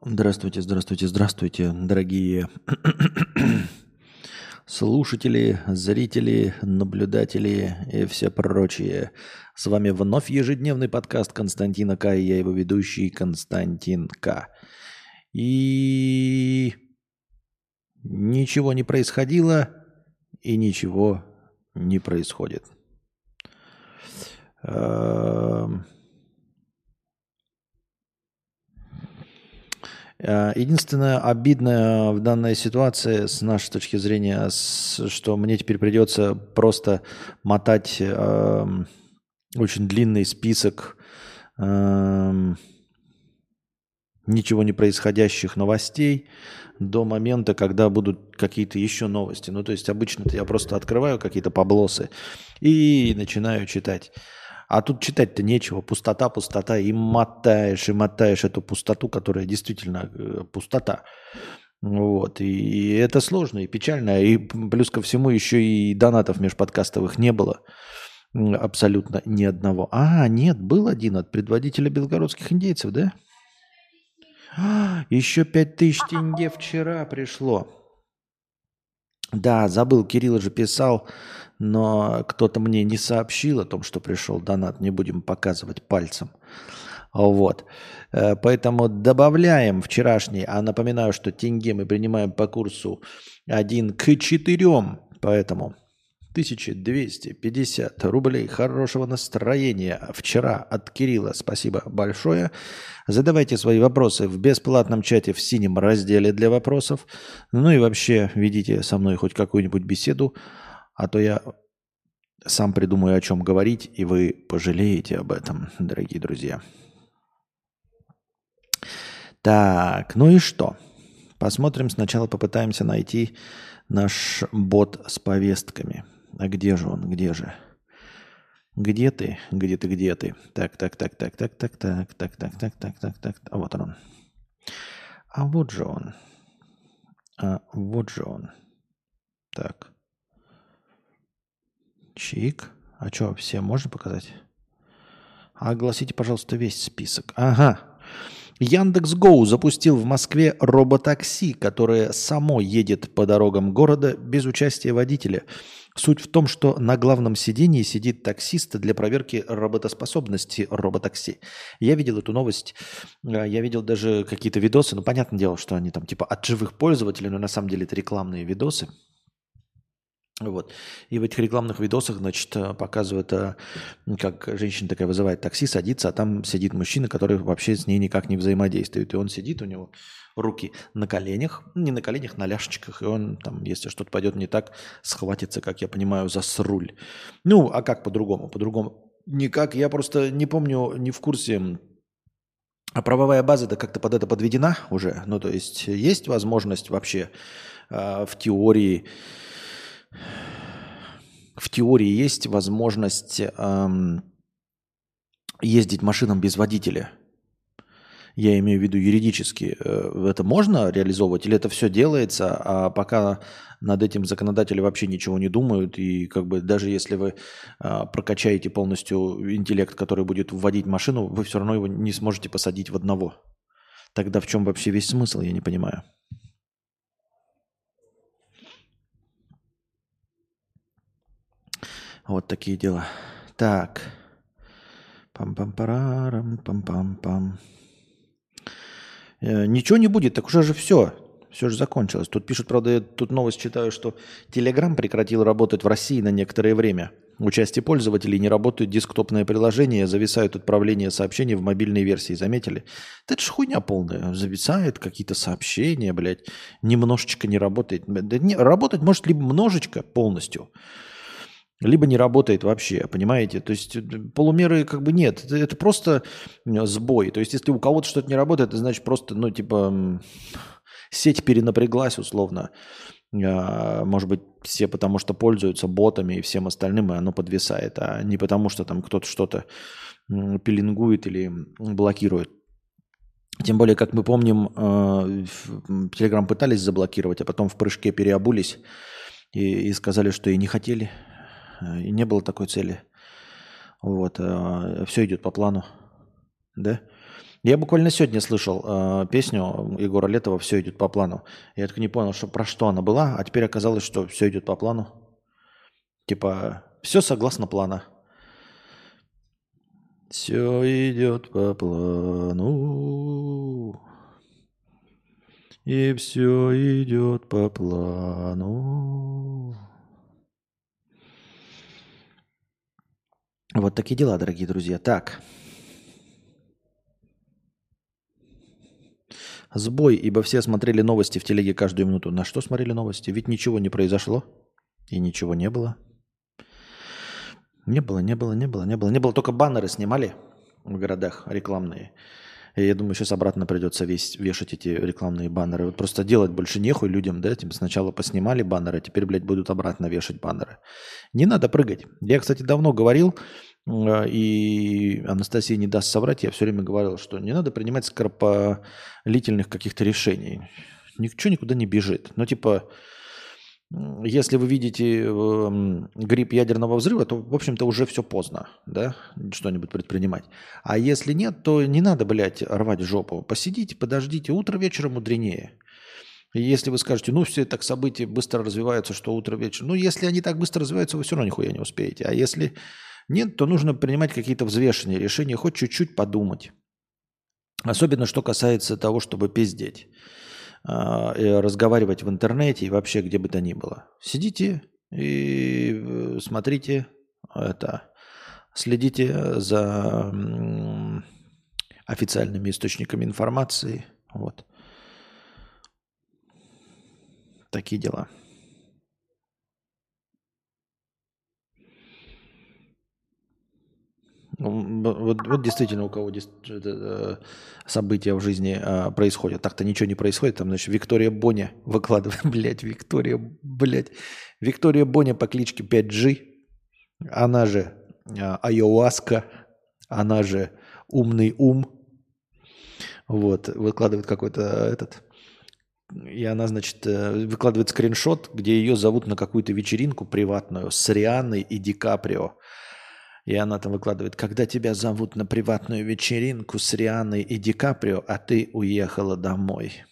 Здравствуйте, здравствуйте, здравствуйте, дорогие слушатели, зрители, наблюдатели и все прочие. С вами вновь ежедневный подкаст Константина К. И я его ведущий Константин К. И ничего не происходило, и ничего не происходит. Эм, единственное обидное в данной ситуации с нашей точки зрения, что мне теперь придется просто мотать э, очень длинный список э, ничего не происходящих новостей до момента, когда будут какие-то еще новости. Ну, то есть обычно я просто открываю какие-то поблосы и начинаю читать. А тут читать-то нечего. Пустота, пустота. И мотаешь, и мотаешь эту пустоту, которая действительно э, пустота. Вот. И это сложно и печально. И плюс ко всему еще и донатов межподкастовых не было. Абсолютно ни одного. А, нет, был один от предводителя белгородских индейцев, да? А, еще пять тысяч тенге вчера пришло. Да, забыл, Кирилл же писал, но кто-то мне не сообщил о том, что пришел донат. Не будем показывать пальцем. Вот. Э, поэтому добавляем вчерашний, а напоминаю, что тенге мы принимаем по курсу 1 к 4, поэтому 1250 рублей хорошего настроения вчера от Кирилла. Спасибо большое. Задавайте свои вопросы в бесплатном чате в синем разделе для вопросов. Ну и вообще ведите со мной хоть какую-нибудь беседу, а то я сам придумаю, о чем говорить, и вы пожалеете об этом, дорогие друзья. Так, ну и что? Посмотрим сначала, попытаемся найти наш бот с повестками. А где же он? Где же? Где ты? Где ты? Где ты? Так, так, так, так, так, так, так, так, так, так, так, так, так. А вот он. А вот же он. А вот же он. Так. Чик. А что, все можно показать? Огласите, пожалуйста, весь список. Ага. Яндекс Гоу запустил в Москве роботакси, которое само едет по дорогам города без участия водителя. Суть в том, что на главном сидении сидит таксист для проверки работоспособности роботакси. Я видел эту новость, э, я видел даже какие-то видосы, ну, понятное дело, что они там типа от живых пользователей, но на самом деле это рекламные видосы. Вот. И в этих рекламных видосах, значит, э, показывают, э, как женщина такая вызывает такси, садится, а там сидит мужчина, который вообще с ней никак не взаимодействует. И он сидит, у него руки на коленях, не на коленях, на ляжечках, и он там, если что-то пойдет не так, схватится, как я понимаю, за сруль. Ну, а как по-другому? По-другому никак. Я просто не помню, не в курсе, а правовая база-то как-то под это подведена уже. Ну, то есть есть возможность вообще э, в теории в теории есть возможность эм, ездить машинам без водителя. Я имею в виду юридически. Э, это можно реализовывать или это все делается, а пока над этим законодатели вообще ничего не думают, и как бы даже если вы э, прокачаете полностью интеллект, который будет вводить машину, вы все равно его не сможете посадить в одного. Тогда в чем вообще весь смысл, я не понимаю. Вот такие дела. Так. Пам-пам-парарам, пам-пам-пам. Э, ничего не будет, так уже же все. Все же закончилось. Тут пишут, правда, я тут новость читаю, что Telegram прекратил работать в России на некоторое время. У части пользователей не работают десктопные приложения, зависают отправления сообщений в мобильной версии. Заметили? Это же хуйня полная. Зависают какие-то сообщения, блядь. Немножечко не работает. Да не, работать может либо множечко полностью, либо не работает вообще, понимаете? То есть э, полумеры как бы нет, это, это просто сбой. То есть если у кого-то что-то не работает, это значит просто, ну, типа, сеть перенапряглась условно. А, может быть, все потому что пользуются ботами и всем остальным, и оно подвисает, а не потому что там кто-то что-то пеленгует или блокирует. Тем более, как мы помним, Telegram пытались заблокировать, а потом в прыжке переобулись и, и сказали, что и не хотели. Э, и не было такой цели. Вот. Э, Все идет по плану. Да? Я буквально сегодня слышал э, песню Егора Летова «Все идет по плану». Я так не понял, что, про что она была, а теперь оказалось, что все идет по плану. Типа, все согласно плана. Все идет по плану. И все идет по плану. Вот такие дела, дорогие друзья. Так. Сбой, ибо все смотрели новости в телеге каждую минуту. На что смотрели новости? Ведь ничего не произошло. И ничего не было. Не было, не было, не было, не было. Не было, только баннеры снимали в городах рекламные. И я думаю, сейчас обратно придется весь, вешать эти рекламные баннеры. Вот просто делать больше нехуй людям, да? Типа сначала поснимали баннеры, теперь, блядь, будут обратно вешать баннеры. Не надо прыгать. Я, кстати, давно говорил, э, и Анастасия не даст соврать, я все время говорил, что не надо принимать скоропалительных каких-то решений. Ничего никуда не бежит. Ну, типа, если вы видите э, грипп ядерного взрыва, то, в общем-то, уже все поздно, да, что-нибудь предпринимать. А если нет, то не надо, блядь, рвать жопу. Посидите, подождите, утро вечером мудренее. Если вы скажете, ну, все так события быстро развиваются, что утро вечер. Ну, если они так быстро развиваются, вы все равно нихуя не успеете. А если нет, то нужно принимать какие-то взвешенные решения, хоть чуть-чуть подумать. Особенно, что касается того, чтобы пиздеть. А, разговаривать в интернете и вообще где бы то ни было. Сидите и э, смотрите это, следите за официальными источниками информации. Вот. Такие дела. Ну, вот, вот действительно у кого э, события в жизни а, происходят. Так-то ничего не происходит. Там, значит, Виктория Боня выкладывает. Блять, Виктория, блять. Виктория Боня по кличке 5G. Она же а, Айоаска. Она же Умный Ум. Вот, выкладывает какой-то этот... И она, значит, э, выкладывает скриншот, где ее зовут на какую-то вечеринку приватную с Рианной и Ди Каприо. И она там выкладывает, когда тебя зовут на приватную вечеринку с Рианой и Ди Каприо, а ты уехала домой.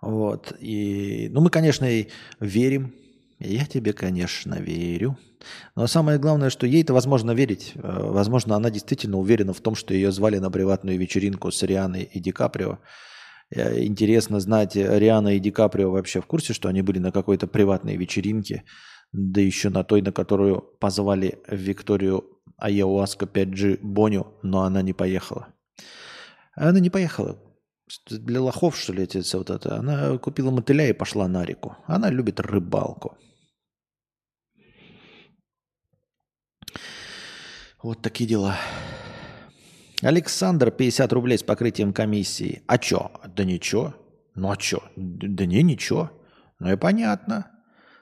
Вот. И, ну, мы, конечно, ей верим. Я тебе, конечно, верю. Но самое главное, что ей-то возможно верить. Э, возможно, она действительно уверена в том, что ее звали на приватную вечеринку с Рианой и Ди Каприо. Э, интересно знать, Риана и Ди Каприо вообще в курсе, что они были на какой-то приватной вечеринке да еще на той, на которую позвали Викторию Аяуаска 5G Боню, но она не поехала. Она не поехала. Для лохов, что ли, это вот это. Она купила мотыля и пошла на реку. Она любит рыбалку. Вот такие дела. Александр, 50 рублей с покрытием комиссии. А чё? Да ничего. Ну а чё? Да не, ничего. Ну и понятно.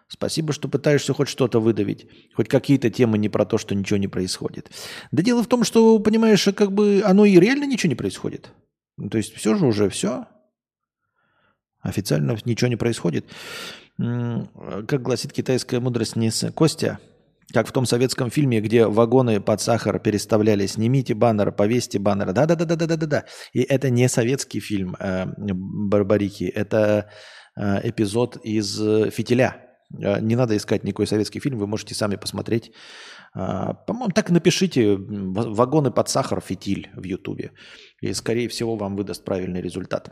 Спасибо, что пытаешься хоть что-то выдавить. Хоть какие-то темы не про то, что ничего не происходит. Да дело в том, что, понимаешь, как бы оно и реально ничего не происходит. Ну, то есть все же уже все. Официально ничего не происходит. Как гласит китайская мудрость не с Костя, как в том советском фильме, где вагоны под сахар переставляли. Снимите баннер, повесьте баннер. Да-да-да-да-да-да-да. И это не советский фильм э, Барбарики. Это э, эпизод из э, «Фитиля». Э, не надо искать никакой советский фильм, вы можете сами посмотреть. А, по-моему, так и напишите «Вагоны под сахар. Фитиль» в Ютубе. И, скорее всего, вам выдаст правильный результат.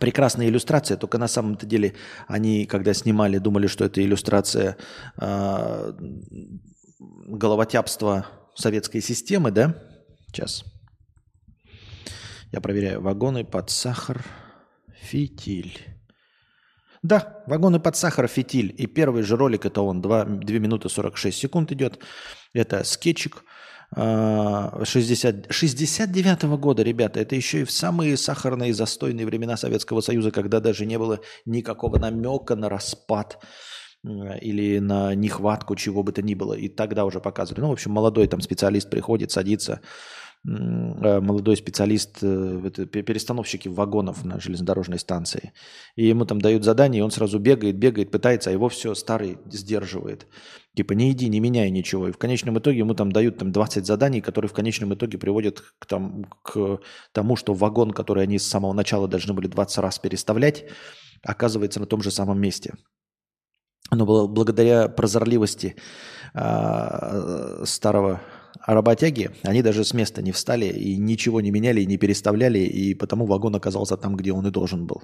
Прекрасная иллюстрация, только на самом-то деле они, когда снимали, думали, что это иллюстрация э, головотяпства советской системы, да? Сейчас. Я проверяю. Вагоны под сахар. Фитиль. Да, вагоны под сахар, фитиль. И первый же ролик, это он, 2, 2 минуты 46 секунд идет. Это скетчик 60, а, 69 -го года, ребята. Это еще и в самые сахарные застойные времена Советского Союза, когда даже не было никакого намека на распад или на нехватку чего бы то ни было. И тогда уже показывали. Ну, в общем, молодой там специалист приходит, садится, молодой специалист, э, перестановщики вагонов на железнодорожной станции. И ему там дают задание, и он сразу бегает, бегает, пытается, а его все старый сдерживает. Типа не иди, не меняй ничего. И в конечном итоге ему там дают там 20 заданий, которые в конечном итоге приводят к, там, к тому, что вагон, который они с самого начала должны были 20 раз переставлять, оказывается на том же самом месте. Но благодаря прозорливости э, старого работяги, они даже с места не встали и ничего не меняли, и не переставляли, и потому вагон оказался там, где он и должен был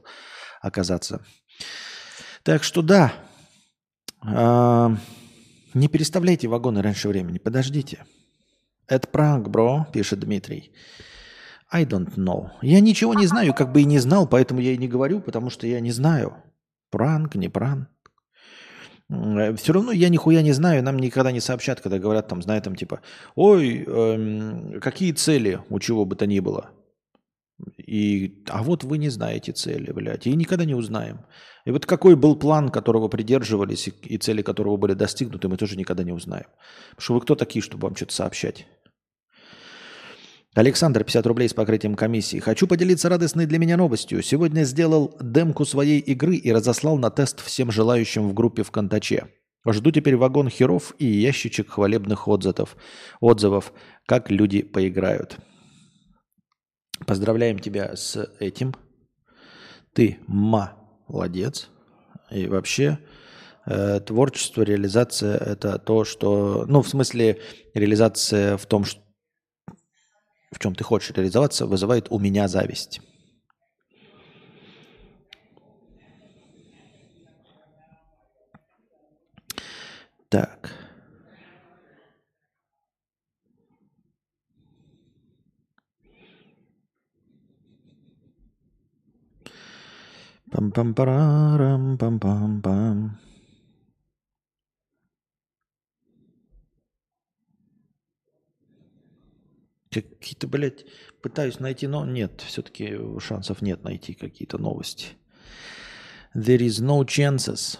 оказаться. Так что да, э, не переставляйте вагоны раньше времени, подождите. Это пранк, бро, пишет Дмитрий. I don't know. Я ничего не знаю, как бы и не знал, поэтому я и не говорю, потому что я не знаю. Пранк, не пранк. Э, Все равно я нихуя не знаю, нам никогда не сообщат, когда говорят там, знаете, там типа, ой, эм, какие цели у чего бы то ни было. И, а вот вы не знаете цели, блядь, и никогда не узнаем. И вот какой был план, которого придерживались, и, и цели которого были достигнуты, мы тоже никогда не узнаем. Потому что вы кто такие, чтобы вам что-то сообщать? Александр, 50 рублей с покрытием комиссии. Хочу поделиться радостной для меня новостью. Сегодня сделал демку своей игры и разослал на тест всем желающим в группе в Контаче. Жду теперь вагон херов и ящичек хвалебных отзывов, отзывов, как люди поиграют. Поздравляем тебя с этим. Ты молодец. И вообще э, творчество, реализация – это то, что… Ну, в смысле, реализация в том, что в чем ты хочешь реализоваться, вызывает у меня зависть. Так. Пам-пам-парам, пам-пам-пам. Какие-то, блядь, пытаюсь найти, но нет, все-таки шансов нет найти какие-то новости. There is no chances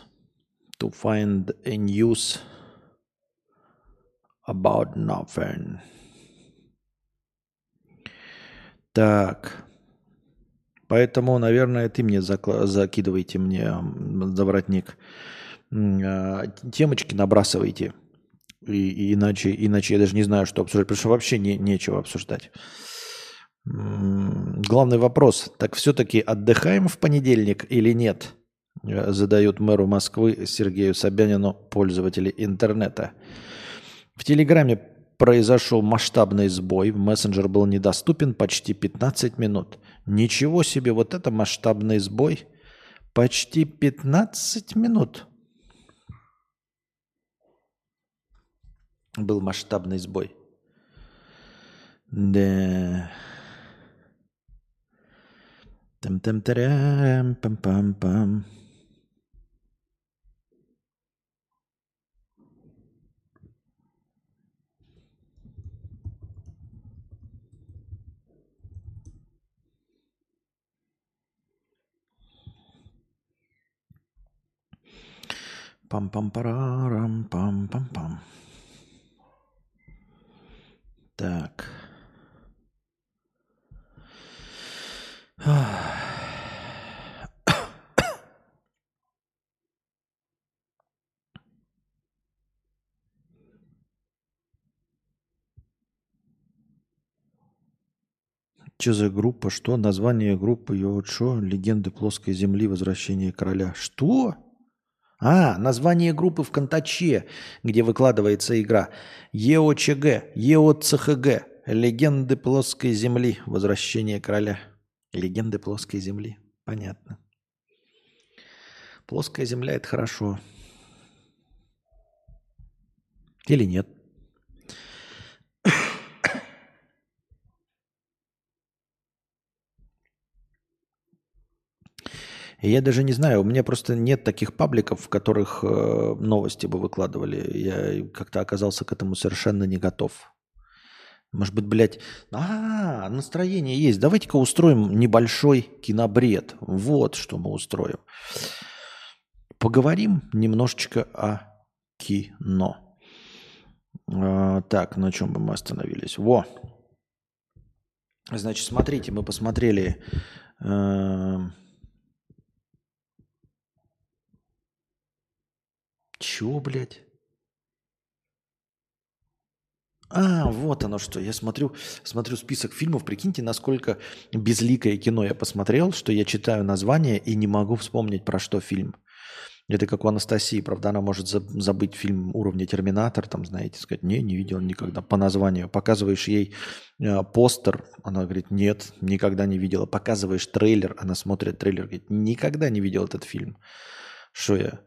to find a news about nothing. Так. Поэтому, наверное, ты мне закла- закидывайте мне. А, темочки набрасывайте. И, иначе, иначе я даже не знаю, что обсуждать, потому что вообще не, нечего обсуждать. Главный вопрос. Так все-таки отдыхаем в понедельник или нет? Э, задают мэру Москвы Сергею Собянину пользователи интернета. В Телеграме произошел масштабный сбой. Мессенджер был недоступен почти 15 минут. Ничего себе, вот это масштабный сбой. Почти 15 минут. Был масштабный сбой. Да. там там тарам пам пам пам Пам-пам-парарам, пам-пам-пам. Так. Что за группа? Что? Название группы? Йо, что? Легенды плоской земли. Возвращение короля. Что? А, название группы в Контаче, где выкладывается игра. ЕОЧГ, ЕОЦХГ. Легенды плоской земли. Возвращение короля. Легенды плоской земли. Понятно. Плоская земля – это хорошо. Или нет? Я даже не знаю, у меня просто нет таких пабликов, в которых э, новости бы выкладывали. Я как-то оказался к этому совершенно не готов. Может быть, блядь, а, настроение есть. Давайте-ка устроим небольшой кинобред. Вот что мы устроим. Поговорим немножечко о кино. А, так, на чем бы мы остановились? Во. Значит, смотрите, мы посмотрели... Э, чего, блядь? А, вот оно что. Я смотрю, смотрю список фильмов. Прикиньте, насколько безликое кино я посмотрел, что я читаю название и не могу вспомнить, про что фильм. Это как у Анастасии, правда, она может забыть фильм уровня Терминатор, там, знаете, сказать, не, не видел никогда по названию. Показываешь ей э, постер, она говорит, нет, никогда не видела. Показываешь трейлер, она смотрит трейлер, говорит, никогда не видел этот фильм. Что я?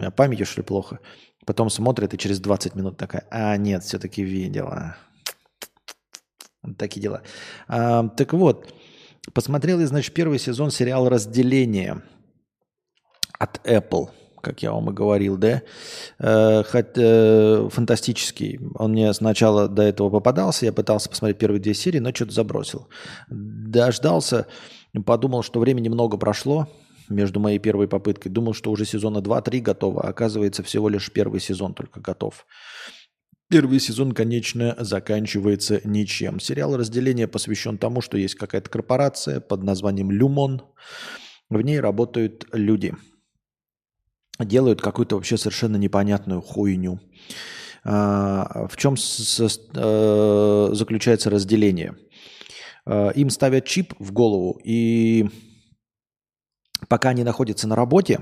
Меня память, что ли, плохо? Потом смотрит и через 20 минут такая, а, нет, все-таки видела. Такие дела. А, так вот, посмотрел я, значит, первый сезон сериала «Разделение» от Apple, как я вам и говорил, да, э, хоть, э, фантастический. Он мне сначала до этого попадался, я пытался посмотреть первые две серии, но что-то забросил. Дождался, подумал, что времени много прошло между моей первой попыткой. Думал, что уже сезона 2-3 готово, а оказывается всего лишь первый сезон только готов. Первый сезон, конечно, заканчивается ничем. Сериал «Разделение» посвящен тому, что есть какая-то корпорация под названием «Люмон». В ней работают люди – делают какую-то вообще совершенно непонятную хуйню. А, в чем э, заключается разделение? А, им ставят чип в голову, и пока они находятся на работе,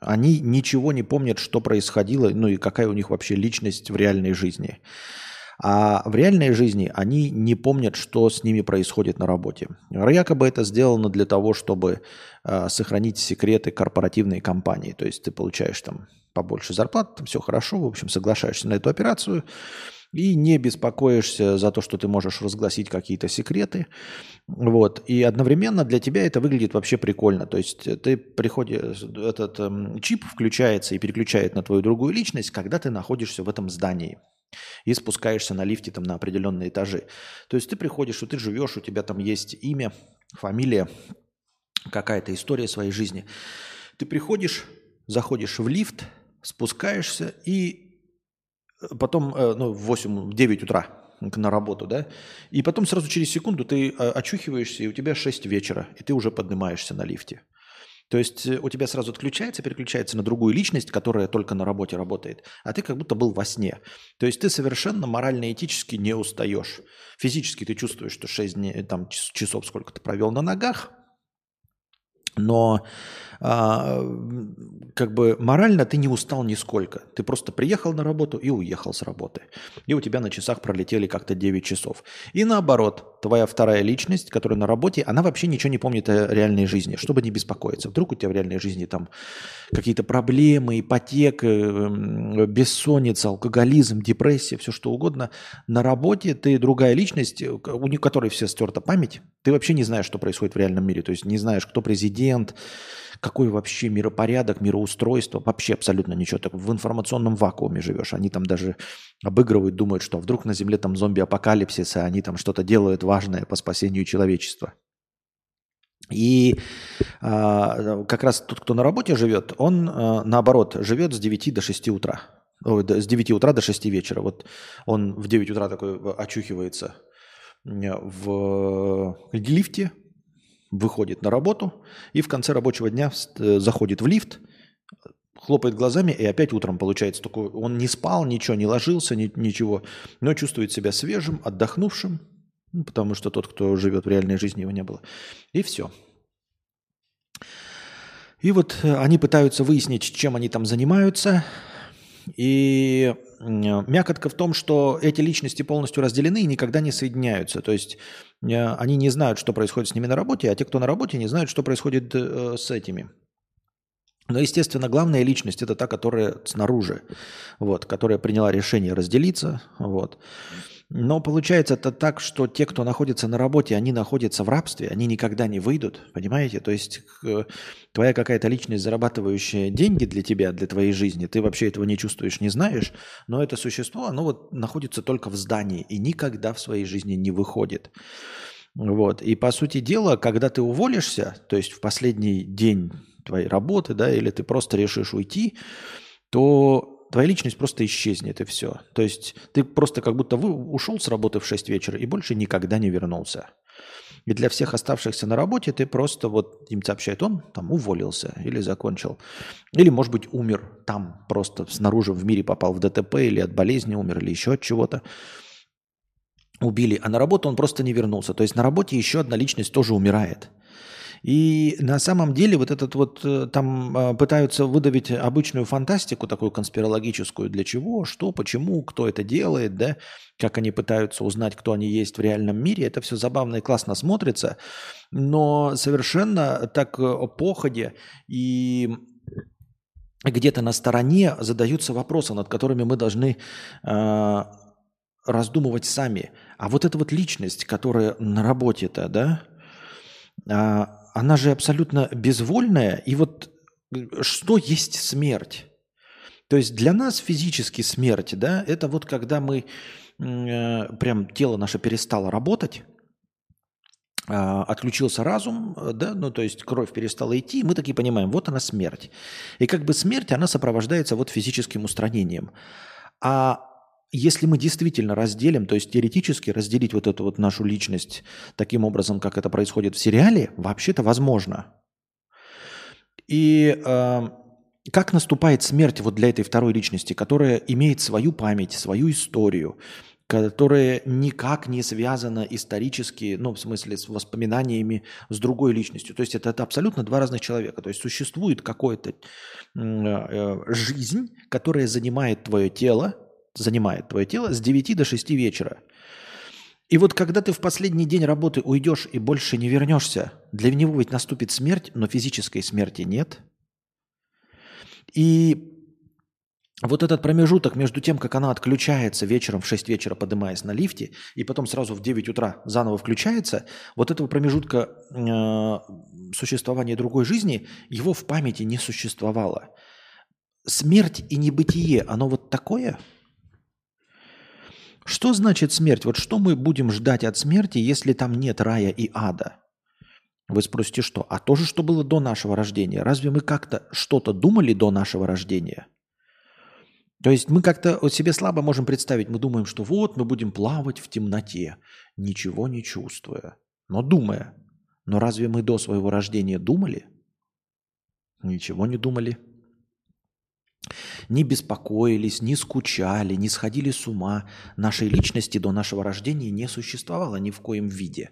они ничего не помнят, что происходило, ну и какая у них вообще личность в реальной жизни. А в реальной жизни они не помнят, что с ними происходит на работе. Якобы это сделано для того, чтобы э, сохранить секреты корпоративной компании. То есть ты получаешь там побольше зарплат, там все хорошо, в общем, соглашаешься на эту операцию и не беспокоишься за то, что ты можешь разгласить какие-то секреты. Вот. И одновременно для тебя это выглядит вообще прикольно. То есть ты приходишь, этот эм, чип включается и переключает на твою другую личность, когда ты находишься в этом здании и спускаешься на лифте там на определенные этажи. То есть ты приходишь, что ты живешь, у тебя там есть имя, фамилия, какая-то история своей жизни. Ты приходишь, заходишь в лифт, спускаешься и э, потом э, ну, в 8-9 утра на работу, да, и потом сразу через секунду ты э, очухиваешься, и у тебя 6 вечера, и ты уже поднимаешься на лифте. То есть э, у тебя сразу отключается, переключается на другую личность, которая только на работе работает, а ты как будто был во сне. То есть ты совершенно морально-этически не устаешь. Физически ты чувствуешь, что 6 дней, там, часов сколько ты провел на ногах, но а, как бы морально ты не устал нисколько. Ты просто приехал на работу и уехал с работы. И у тебя на часах пролетели как-то 9 часов. И наоборот, твоя вторая личность, которая на работе, она вообще ничего не помнит о реальной жизни, чтобы не беспокоиться. Вдруг у тебя в реальной жизни там какие-то проблемы, ипотека, бессонница, алкоголизм, депрессия, все что угодно. На работе ты другая личность, у которой все стерта память. Ты вообще не знаешь, что происходит в реальном мире. То есть не знаешь, кто президент, какой вообще миропорядок, мироустройство, вообще абсолютно ничего. Так в информационном вакууме живешь. Они там даже обыгрывают, думают, что вдруг на Земле там зомби-апокалипсис, и они там что-то делают важное по спасению человечества. И а, как раз тот, кто на работе живет, он а, наоборот живет с 9 до 6 утра. Ой, с 9 утра до 6 вечера. Вот он в 9 утра такой очухивается в лифте, выходит на работу и в конце рабочего дня э, заходит в лифт, хлопает глазами и опять утром получается такой, он не спал, ничего, не ложился, ни, ничего, но чувствует себя свежим, отдохнувшим, ну, потому что тот, кто живет в реальной жизни, его не было. И все. И вот э, они пытаются выяснить, чем они там занимаются. И мякотка в том, что эти личности полностью разделены и никогда не соединяются. То есть э, они не знают, что происходит с ними на работе, а те, кто на работе, не знают, что происходит э, с этими. Но, естественно, главная личность – это та, которая снаружи, вот, которая приняла решение разделиться. Вот. Но получается это так, что те, кто находится на работе, они находятся в рабстве, они никогда не выйдут, понимаете? То есть твоя какая-то личность, зарабатывающая деньги для тебя, для твоей жизни, ты вообще этого не чувствуешь, не знаешь, но это существо, оно вот находится только в здании и никогда в своей жизни не выходит. Вот. И по сути дела, когда ты уволишься, то есть в последний день твоей работы, да, или ты просто решишь уйти, то твоя личность просто исчезнет, и все. То есть ты просто как будто вы ушел с работы в 6 вечера и больше никогда не вернулся. И для всех оставшихся на работе ты просто вот им сообщает, он там уволился или закончил. Или, может быть, умер там просто снаружи в мире попал в ДТП или от болезни умер, или еще от чего-то. Убили, а на работу он просто не вернулся. То есть на работе еще одна личность тоже умирает. И на самом деле вот этот вот э, там э, пытаются выдавить обычную фантастику, такую конспирологическую, для чего, что, почему, кто это делает, да, как они пытаются узнать, кто они есть в реальном мире. Это все забавно и классно смотрится, но совершенно так э, походе и где-то на стороне задаются вопросы, над которыми мы должны э, раздумывать сами. А вот эта вот личность, которая на работе-то, да, а, она же абсолютно безвольная. И вот э, что есть смерть? То есть для нас физически смерть, да, это вот когда мы э, прям тело наше перестало работать, э, отключился разум, да, ну то есть кровь перестала идти, и мы такие понимаем, вот она смерть. И как бы смерть, она сопровождается вот физическим устранением. А если мы действительно разделим, то есть теоретически разделить вот эту вот нашу личность таким образом, как это происходит в сериале, вообще-то возможно. И э, как наступает смерть вот для этой второй личности, которая имеет свою память, свою историю, которая никак не связана исторически, ну, в смысле, с воспоминаниями с другой личностью. То есть это, это абсолютно два разных человека. То есть существует какая-то э, жизнь, которая занимает твое тело, занимает твое тело с 9 до 6 вечера. И вот когда ты в последний день работы уйдешь и больше не вернешься, для него ведь наступит смерть, но физической смерти нет. И вот этот промежуток между тем, как она отключается вечером в 6 вечера, поднимаясь на лифте, и потом сразу в 9 утра заново включается, вот этого промежутка э, существования другой жизни, его в памяти не существовало. Смерть и небытие, оно вот такое – что значит смерть? Вот что мы будем ждать от смерти, если там нет рая и ада? Вы спросите, что? А то же, что было до нашего рождения. Разве мы как-то что-то думали до нашего рождения? То есть мы как-то вот себе слабо можем представить, мы думаем, что вот мы будем плавать в темноте, ничего не чувствуя, но думая. Но разве мы до своего рождения думали? Ничего не думали не беспокоились, не скучали, не сходили с ума. Нашей личности до нашего рождения не существовало ни в коем виде.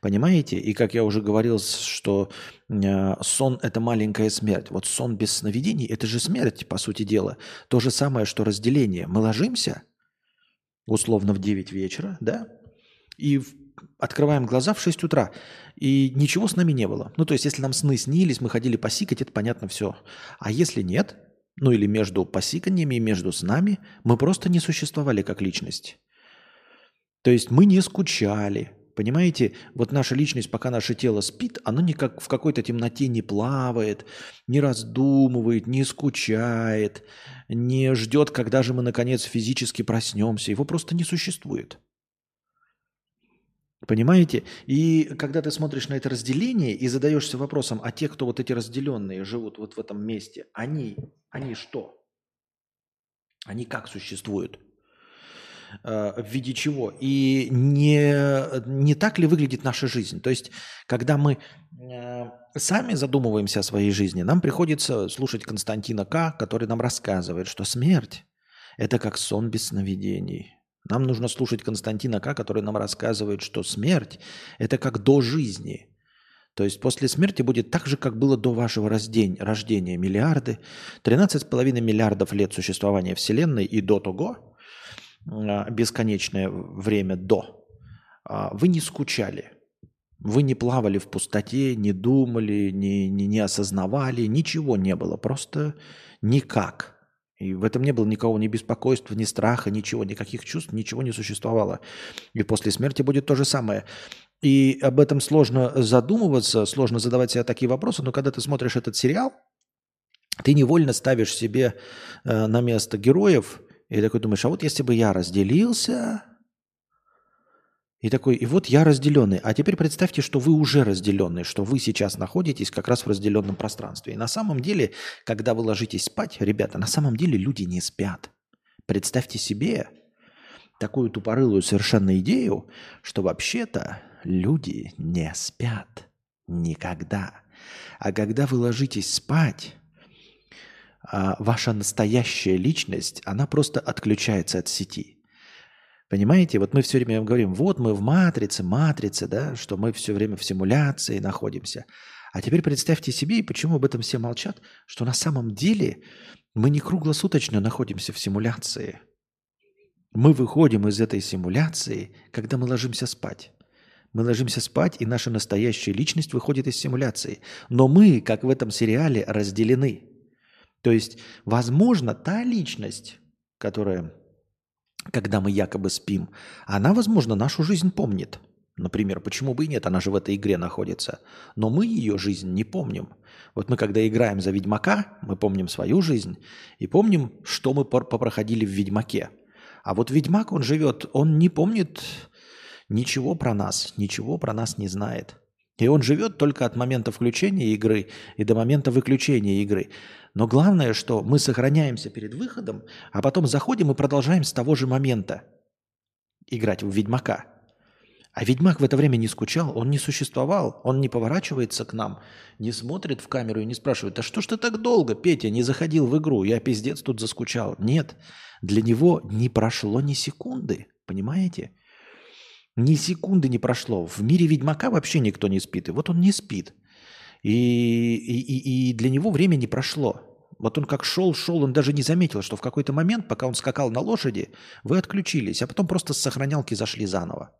Понимаете? И как я уже говорил, что э, сон – это маленькая смерть. Вот сон без сновидений – это же смерть, по сути дела. То же самое, что разделение. Мы ложимся, условно, в 9 вечера, да, и открываем глаза в 6 утра, и ничего с нами не было. Ну, то есть, если нам сны снились, мы ходили посикать, это понятно все. А если нет – ну или между посиканиями, между снами, мы просто не существовали как личность. То есть мы не скучали. Понимаете, вот наша личность, пока наше тело спит, оно никак в какой-то темноте не плавает, не раздумывает, не скучает, не ждет, когда же мы наконец физически проснемся. Его просто не существует. Понимаете? И когда ты смотришь на это разделение и задаешься вопросом, а те, кто вот эти разделенные живут вот в этом месте, они, они что? Они как существуют? Э, в виде чего? И не, не так ли выглядит наша жизнь? То есть, когда мы э, сами задумываемся о своей жизни, нам приходится слушать Константина К., который нам рассказывает, что смерть – это как сон без сновидений. Нам нужно слушать Константина К., который нам рассказывает, что смерть – это как до жизни. То есть после смерти будет так же, как было до вашего рождения, рождения миллиарды, 13,5 миллиардов лет существования Вселенной и до того, а, бесконечное время до, а, вы не скучали, вы не плавали в пустоте, не думали, не, не, не осознавали, ничего не было, просто никак – и в этом не было никого ни беспокойства, ни страха, ничего, никаких чувств, ничего не существовало. И после смерти будет то же самое. И об этом сложно задумываться, сложно задавать себе такие вопросы, но когда ты смотришь этот сериал, ты невольно ставишь себе э, на место героев и такой думаешь, а вот если бы я разделился, и такой, и вот я разделенный. А теперь представьте, что вы уже разделенный, что вы сейчас находитесь как раз в разделенном пространстве. И на самом деле, когда вы ложитесь спать, ребята, на самом деле люди не спят. Представьте себе такую тупорылую совершенно идею, что вообще-то люди не спят никогда. А когда вы ложитесь спать, а, ваша настоящая личность, она просто отключается от сети. Понимаете, вот мы все время говорим, вот мы в матрице, матрице, да, что мы все время в симуляции находимся. А теперь представьте себе, и почему об этом все молчат, что на самом деле мы не круглосуточно находимся в симуляции. Мы выходим из этой симуляции, когда мы ложимся спать. Мы ложимся спать, и наша настоящая личность выходит из симуляции. Но мы, как в этом сериале, разделены. То есть, возможно, та личность, которая, когда мы якобы спим, она, возможно, нашу жизнь помнит. Например, почему бы и нет, она же в этой игре находится. Но мы ее жизнь не помним. Вот мы, когда играем за Ведьмака, мы помним свою жизнь и помним, что мы попроходили в Ведьмаке. А вот Ведьмак, он живет, он не помнит ничего про нас, ничего про нас не знает. И он живет только от момента включения игры и до момента выключения игры. Но главное, что мы сохраняемся перед выходом, а потом заходим и продолжаем с того же момента играть в Ведьмака. А Ведьмак в это время не скучал, он не существовал, он не поворачивается к нам, не смотрит в камеру и не спрашивает, а что ж ты так долго, Петя, не заходил в игру, я пиздец тут заскучал. Нет, для него не прошло ни секунды, понимаете? Ни секунды не прошло. В мире Ведьмака вообще никто не спит. И вот он не спит. И, и, и для него время не прошло. Вот он как шел, шел, он даже не заметил, что в какой-то момент, пока он скакал на лошади, вы отключились, а потом просто с сохранялки зашли заново.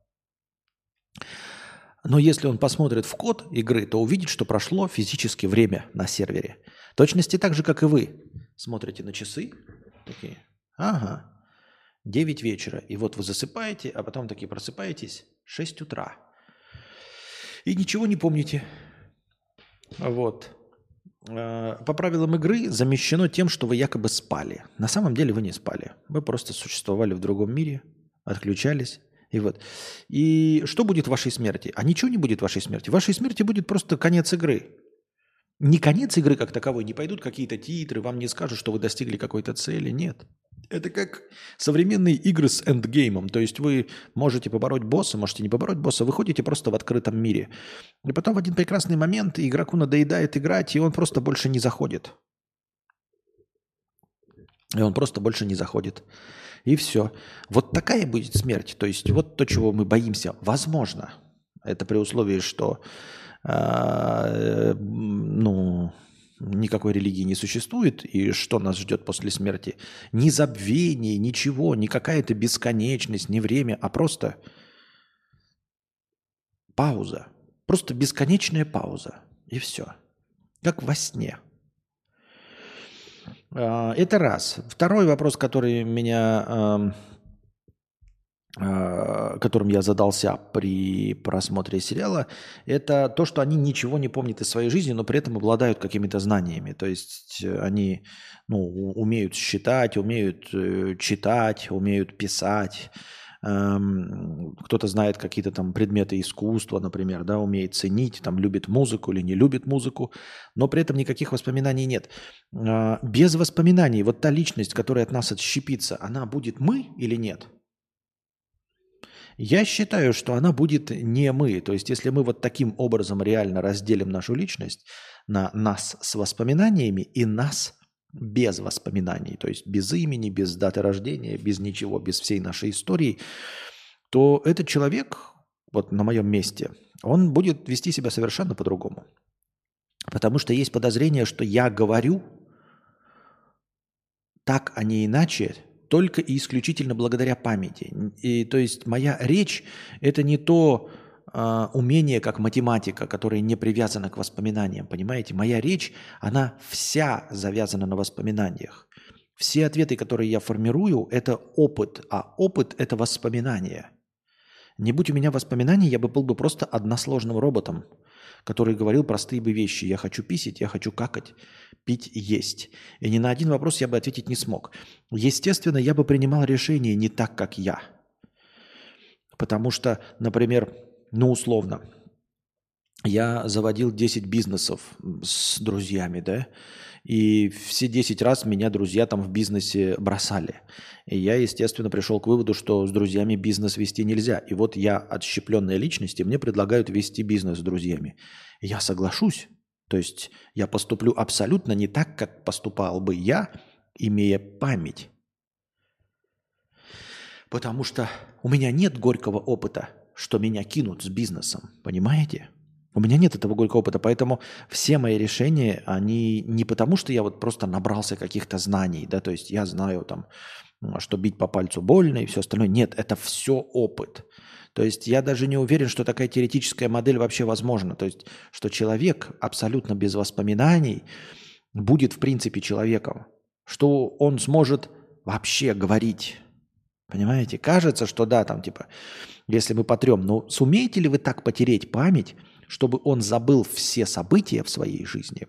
Но если он посмотрит в код игры, то увидит, что прошло физически время на сервере. точности так же, как и вы. Смотрите на часы. Такие. Ага. 9 вечера. И вот вы засыпаете, а потом такие просыпаетесь 6 утра. И ничего не помните. Вот. Э, по правилам игры замещено тем, что вы якобы спали. На самом деле вы не спали. Вы просто существовали в другом мире, отключались. И вот. И что будет в вашей смерти? А ничего не будет в вашей смерти. В вашей смерти будет просто конец игры. Не конец игры как таковой, не пойдут какие-то титры, вам не скажут, что вы достигли какой-то цели. Нет. Это как современные игры с эндгеймом. То есть вы можете побороть босса, можете не побороть босса, вы ходите просто в открытом мире. И потом в один прекрасный момент игроку надоедает играть, и он просто больше не заходит. И он просто больше не заходит. И все. Вот такая будет смерть. То есть вот то, чего мы боимся. Возможно. Это при условии, что э, ну, никакой религии не существует, и что нас ждет после смерти? Ни забвение, ничего, не какая-то бесконечность, не время, а просто пауза. Просто бесконечная пауза. И все. Как во сне. А, это раз. Второй вопрос, который меня которым я задался при просмотре сериала, это то, что они ничего не помнят из своей жизни, но при этом обладают какими-то знаниями. То есть э, они ну, умеют считать, умеют э, читать, умеют писать. Эм, кто-то знает какие-то там предметы искусства, например, да, умеет ценить, там любит музыку или не любит музыку, но при этом никаких воспоминаний нет. Без воспоминаний вот та личность, которая от нас отщепится, она будет мы или нет – я считаю, что она будет не мы. То есть, если мы вот таким образом реально разделим нашу личность на нас с воспоминаниями и нас без воспоминаний, то есть без имени, без даты рождения, без ничего, без всей нашей истории, то этот человек, вот на моем месте, он будет вести себя совершенно по-другому. Потому что есть подозрение, что я говорю так, а не иначе, только и исключительно благодаря памяти. И, то есть моя речь – это не то э, умение, как математика, которое не привязано к воспоминаниям, понимаете? Моя речь, она вся завязана на воспоминаниях. Все ответы, которые я формирую, это опыт, а опыт – это воспоминания. Не будь у меня воспоминаний, я бы был бы просто односложным роботом – который говорил простые бы вещи. Я хочу писать, я хочу какать, пить, есть. И ни на один вопрос я бы ответить не смог. Естественно, я бы принимал решение не так, как я. Потому что, например, ну условно, я заводил 10 бизнесов с друзьями, да, и все 10 раз меня друзья там в бизнесе бросали. И я, естественно, пришел к выводу, что с друзьями бизнес вести нельзя. И вот я отщепленная личность, и мне предлагают вести бизнес с друзьями. я соглашусь. То есть я поступлю абсолютно не так, как поступал бы я, имея память. Потому что у меня нет горького опыта, что меня кинут с бизнесом. Понимаете? У меня нет этого горького опыта, поэтому все мои решения, они не потому, что я вот просто набрался каких-то знаний, да, то есть я знаю там, что бить по пальцу больно и все остальное. Нет, это все опыт. То есть я даже не уверен, что такая теоретическая модель вообще возможна. То есть, что человек абсолютно без воспоминаний будет в принципе человеком, что он сможет вообще говорить. Понимаете? Кажется, что да, там типа, если мы потрем, но сумеете ли вы так потереть память, чтобы он забыл все события в своей жизни,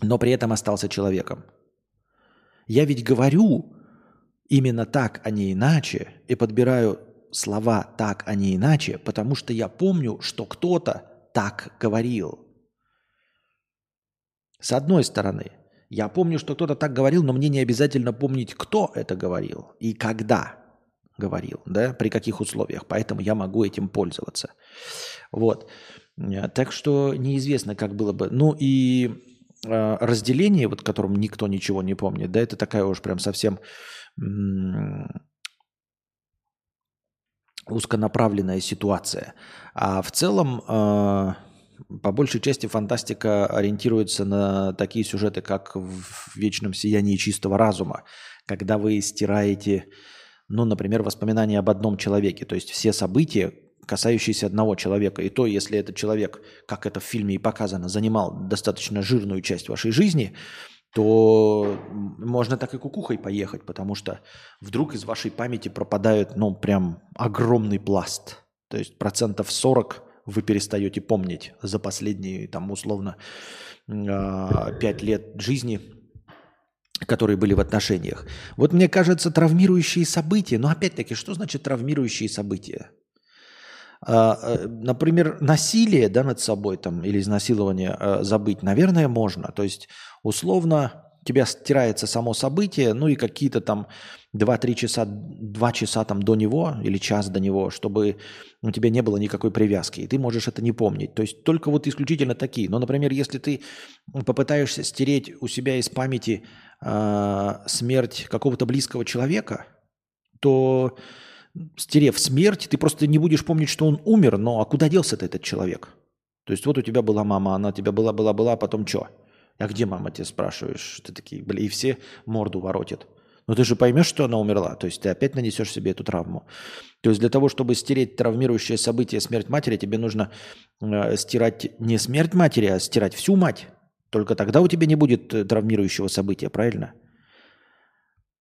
но при этом остался человеком. Я ведь говорю именно так, а не иначе, и подбираю слова так, а не иначе, потому что я помню, что кто-то так говорил. С одной стороны, я помню, что кто-то так говорил, но мне не обязательно помнить, кто это говорил и когда говорил, да, при каких условиях. Поэтому я могу этим пользоваться. Вот. Э, так что неизвестно, как было бы. Ну и э, разделение, вот которым никто ничего не помнит, да, это такая уж прям совсем узконаправленная ситуация. А в целом, э, по большей части, фантастика ориентируется на такие сюжеты, как в «Вечном сиянии чистого разума», когда вы стираете ну, например, воспоминания об одном человеке. То есть все события, касающиеся одного человека. И то, если этот человек, как это в фильме и показано, занимал достаточно жирную часть вашей жизни, то можно так и кукухой поехать, потому что вдруг из вашей памяти пропадает, ну, прям огромный пласт. То есть процентов 40 вы перестаете помнить за последние, там, условно, 5 а, лет жизни – которые были в отношениях. Вот мне кажется, травмирующие события, но опять-таки, что значит травмирующие события? А, э, например, насилие да, над собой там, или изнасилование э, забыть, наверное, можно. То есть, условно, тебя стирается само событие, ну и какие-то там 2-3 часа, 2 часа там до него или час до него, чтобы у тебя не было никакой привязки, и ты можешь это не помнить. То есть только вот исключительно такие. Но, например, если ты попытаешься стереть у себя из памяти э, смерть какого-то близкого человека, то стерев смерть, ты просто не будешь помнить, что он умер, но а куда делся этот человек? То есть вот у тебя была мама, она у тебя была, была, была, а потом что? А где мама, тебе спрашиваешь? Ты такие, блин, и все морду воротят. Но ты же поймешь, что она умерла. То есть ты опять нанесешь себе эту травму. То есть для того, чтобы стереть травмирующее событие смерть матери, тебе нужно э, стирать не смерть матери, а стирать всю мать. Только тогда у тебя не будет э, травмирующего события, правильно?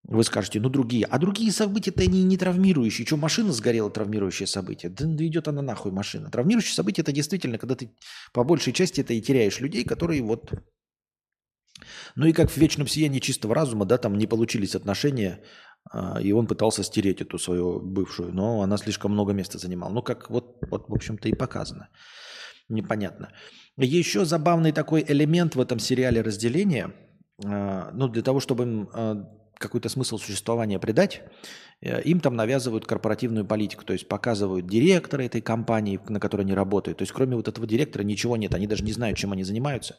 Вы скажете, ну другие. А другие события-то они не травмирующие. Что, машина сгорела, травмирующее событие? Да идет она нахуй, машина. Травмирующее событие – это действительно, когда ты по большей части это и теряешь людей, которые вот... Ну и как в «Вечном сиянии чистого разума», да, там не получились отношения, а, и он пытался стереть эту свою бывшую, но она слишком много места занимала. Ну как вот, вот в общем-то, и показано. Непонятно. Еще забавный такой элемент в этом сериале разделения, а, ну для того, чтобы а, какой-то смысл существования придать, э, им там навязывают корпоративную политику, то есть показывают директора этой компании, на которой они работают. То есть кроме вот этого директора ничего нет, они даже не знают, чем они занимаются.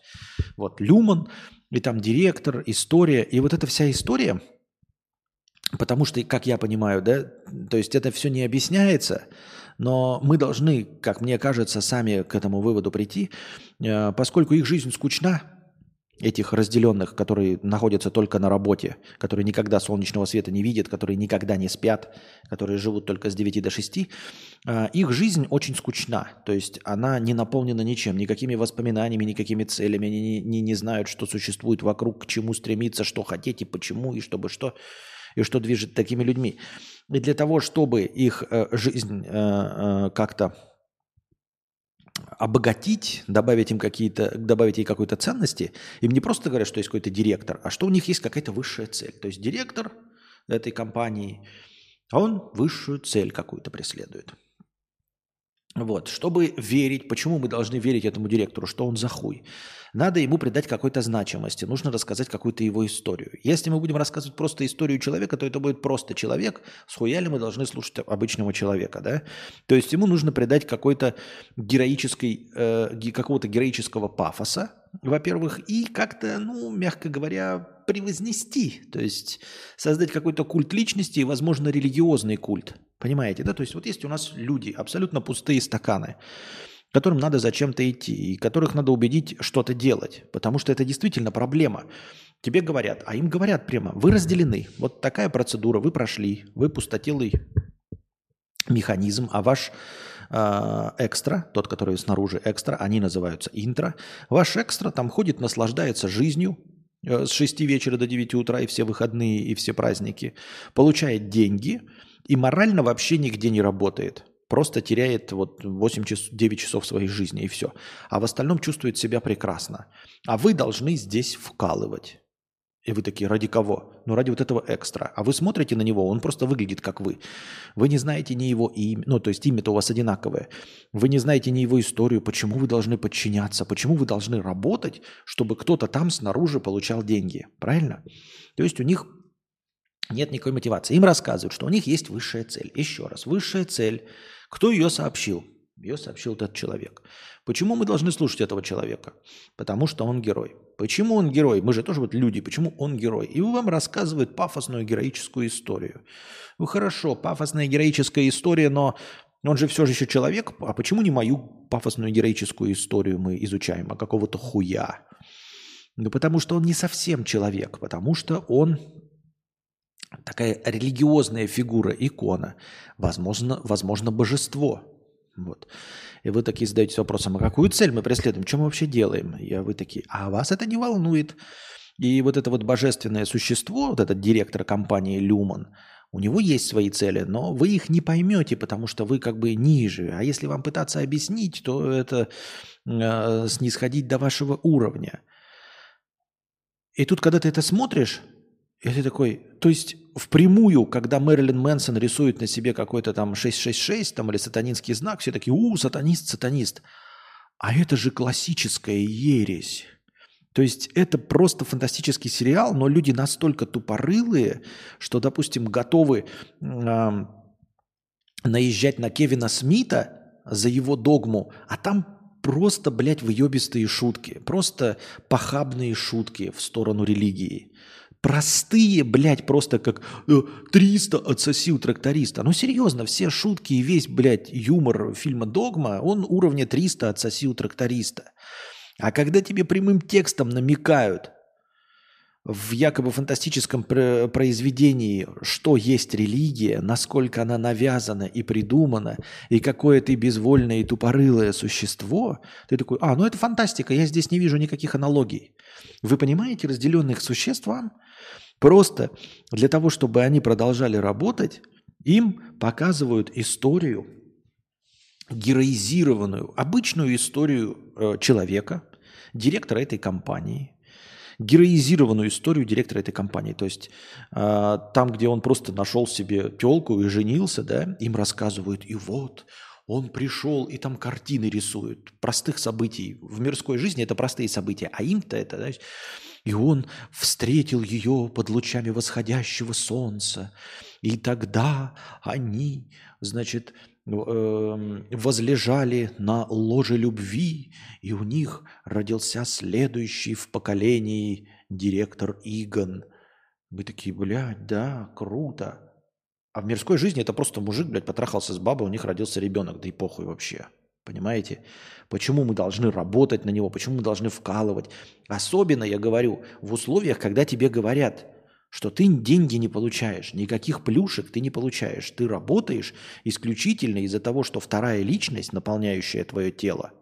Вот Люман, и там директор, история, и вот эта вся история, потому что, как я понимаю, да, то есть это все не объясняется, но мы должны, как мне кажется, сами к этому выводу прийти, э, поскольку их жизнь скучна, этих разделенных, которые находятся только на работе, которые никогда солнечного света не видят, которые никогда не спят, которые живут только с 9 до 6, а, их жизнь очень скучна. То есть она не наполнена ничем, никакими воспоминаниями, никакими целями. Они не, не, не знают, что существует вокруг, к чему стремиться, что хотеть и почему, и чтобы что, и что движет такими людьми. И для того, чтобы их э, жизнь э, э, как-то обогатить, добавить им какие-то, добавить ей какой-то ценности, им не просто говорят, что есть какой-то директор, а что у них есть какая-то высшая цель. То есть директор этой компании, он высшую цель какую-то преследует. Вот, чтобы верить, почему мы должны верить этому директору, что он за хуй? Надо ему придать какой-то значимости, нужно рассказать какую-то его историю. Если мы будем рассказывать просто историю человека, то это будет просто человек, с хуяли мы должны слушать обычного человека, да? То есть ему нужно придать какой-то героической, э, какого-то героического пафоса, во-первых, и как-то, ну, мягко говоря, превознести, то есть создать какой-то культ личности и, возможно, религиозный культ. Понимаете, да? То есть вот есть у нас люди, абсолютно пустые стаканы, которым надо зачем-то идти, и которых надо убедить что-то делать, потому что это действительно проблема. Тебе говорят, а им говорят прямо, вы разделены, вот такая процедура, вы прошли, вы пустотелый механизм, а ваш э, экстра, тот, который снаружи экстра, они называются интро, ваш экстра там ходит, наслаждается жизнью, с 6 вечера до 9 утра и все выходные, и все праздники, получает деньги – и морально вообще нигде не работает. Просто теряет вот 8 час, 9 часов своей жизни и все. А в остальном чувствует себя прекрасно. А вы должны здесь вкалывать. И вы такие, ради кого? Ну, ради вот этого экстра. А вы смотрите на него, он просто выглядит как вы. Вы не знаете ни его имя, ну, то есть имя-то у вас одинаковое. Вы не знаете ни его историю, почему вы должны подчиняться, почему вы должны работать, чтобы кто-то там снаружи получал деньги. Правильно? То есть у них нет никакой мотивации. Им рассказывают, что у них есть высшая цель. Еще раз, высшая цель. Кто ее сообщил? Ее сообщил этот человек. Почему мы должны слушать этого человека? Потому что он герой. Почему он герой? Мы же тоже вот люди. Почему он герой? И вам рассказывает пафосную героическую историю. Ну хорошо, пафосная героическая история, но он же все же еще человек. А почему не мою пафосную героическую историю мы изучаем, а какого-то хуя? Ну потому что он не совсем человек, потому что он такая религиозная фигура, икона, возможно, возможно божество. Вот. И вы такие задаетесь вопросом, а какую цель мы преследуем, что мы вообще делаем? И вы такие, а вас это не волнует. И вот это вот божественное существо, вот этот директор компании Люман, у него есть свои цели, но вы их не поймете, потому что вы как бы ниже. А если вам пытаться объяснить, то это э, снисходить до вашего уровня. И тут, когда ты это смотришь, и ты такой, то есть впрямую, когда Мэрилин Мэнсон рисует на себе какой-то там 666 там, или сатанинский знак, все такие, у, сатанист, сатанист. А это же классическая ересь. То есть это просто фантастический сериал, но люди настолько тупорылые, что, допустим, готовы э, наезжать на Кевина Смита за его догму, а там просто, блядь, выебистые шутки, просто похабные шутки в сторону религии. Простые, блядь, просто как 300 э, отсоси у тракториста. Ну, серьезно, все шутки и весь, блядь, юмор фильма «Догма», он уровня 300 отсоси у тракториста. А когда тебе прямым текстом намекают в якобы фантастическом произведении, что есть религия, насколько она навязана и придумана, и какое ты безвольное и тупорылое существо, ты такой, а, ну это фантастика, я здесь не вижу никаких аналогий. Вы понимаете разделенных существ вам? Просто для того, чтобы они продолжали работать, им показывают историю, героизированную, обычную историю э, человека, директора этой компании, героизированную историю директора этой компании. То есть э, там, где он просто нашел себе телку и женился, да, им рассказывают, и вот он пришел и там картины рисует, простых событий. В мирской жизни это простые события, а им-то это, знаешь, и он встретил ее под лучами восходящего солнца. И тогда они, значит, эм, возлежали на ложе любви, и у них родился следующий в поколении директор Игон. Мы такие, блядь, да, круто. А в мирской жизни это просто мужик, блядь, потрахался с бабой, у них родился ребенок, да и похуй вообще. Понимаете? Почему мы должны работать на него, почему мы должны вкалывать. Особенно, я говорю, в условиях, когда тебе говорят, что ты деньги не получаешь, никаких плюшек ты не получаешь. Ты работаешь исключительно из-за того, что вторая личность, наполняющая твое тело,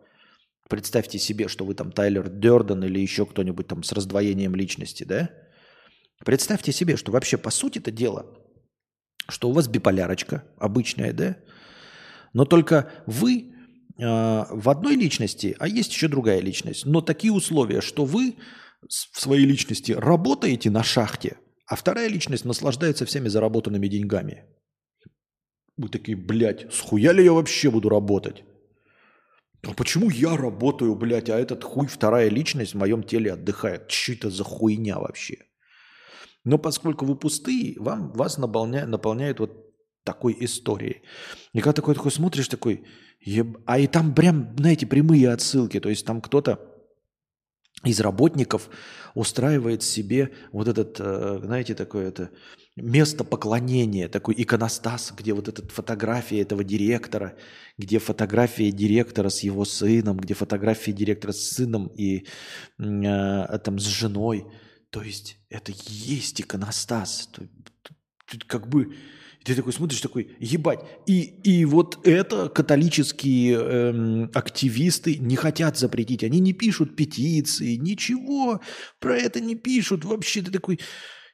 представьте себе, что вы там Тайлер Дерден или еще кто-нибудь там с раздвоением личности, да? Представьте себе, что вообще по сути это дело, что у вас биполярочка обычная, да? Но только вы в одной личности, а есть еще другая личность. Но такие условия, что вы в своей личности работаете на шахте, а вторая личность наслаждается всеми заработанными деньгами. Вы такие, блядь, схуя ли я вообще буду работать? А почему я работаю, блядь, а этот хуй вторая личность в моем теле отдыхает? Что это за хуйня вообще? Но поскольку вы пустые, вам, вас наполняет, наполняет вот такой историей. И когда такой, такой смотришь, такой, а и там прям, знаете, прямые отсылки. То есть там кто-то из работников устраивает себе вот этот, э, знаете, такое это место поклонения, такой иконостас, где вот эта фотография этого директора, где фотография директора с его сыном, где фотография директора с сыном и э, там с женой. То есть это есть иконостас. Как бы ты такой смотришь, такой, ебать. И, и вот это католические эм, активисты не хотят запретить. Они не пишут петиции, ничего про это не пишут. Вообще ты такой,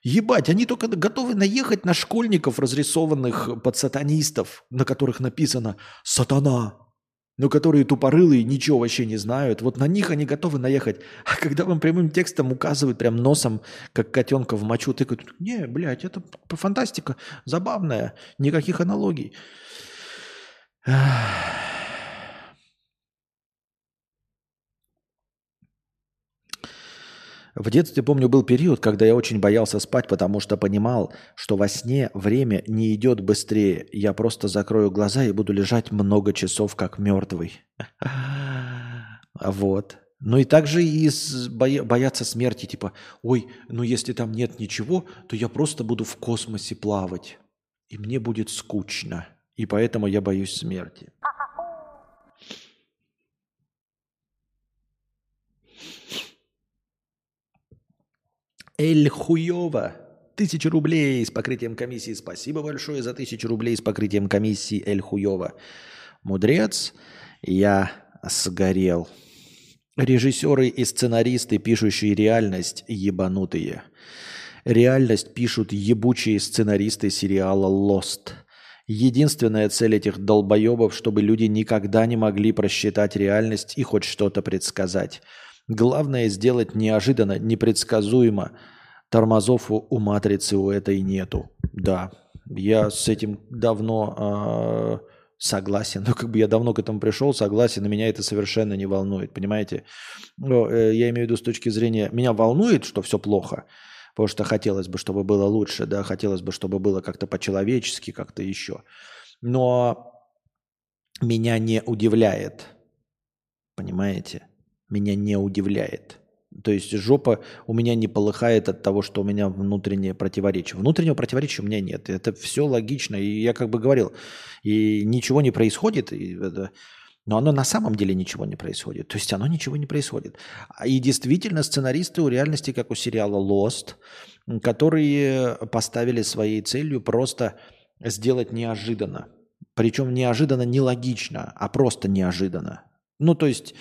ебать, они только готовы наехать на школьников, разрисованных под сатанистов, на которых написано «Сатана, но которые тупорылые, ничего вообще не знают, вот на них они готовы наехать. А когда вам прямым текстом указывают прям носом, как котенка в мочу, тыкают, не, блядь, это фантастика, забавная, никаких аналогий. В детстве, помню, был период, когда я очень боялся спать, потому что понимал, что во сне время не идет быстрее. Я просто закрою глаза и буду лежать много часов, как мертвый. Вот. Ну и также и бояться смерти, типа, ой, ну если там нет ничего, то я просто буду в космосе плавать, и мне будет скучно, и поэтому я боюсь смерти. Эль Хуева. Тысяча рублей с покрытием комиссии. Спасибо большое за тысячу рублей с покрытием комиссии Эль Хуева. Мудрец, я сгорел. Режиссеры и сценаристы, пишущие реальность, ебанутые. Реальность пишут ебучие сценаристы сериала «Lost». Единственная цель этих долбоебов, чтобы люди никогда не могли просчитать реальность и хоть что-то предсказать. Главное сделать неожиданно, непредсказуемо. Тормозов у, матрицы у этой нету. Да, я с этим давно э, согласен. Ну, как бы я давно к этому пришел, согласен, и меня это совершенно не волнует, понимаете? Но, э, я имею в виду с точки зрения... Меня волнует, что все плохо, потому что хотелось бы, чтобы было лучше, да, хотелось бы, чтобы было как-то по-человечески, как-то еще. Но меня не удивляет, понимаете? Меня не удивляет. То есть жопа у меня не полыхает от того, что у меня внутреннее противоречие. Внутреннего противоречия у меня нет. Это все логично. И я как бы говорил, и ничего не происходит, и это, но оно на самом деле ничего не происходит. То есть оно ничего не происходит. И действительно сценаристы у реальности, как у сериала Lost, которые поставили своей целью просто сделать неожиданно. Причем неожиданно не логично, а просто неожиданно. Ну, то есть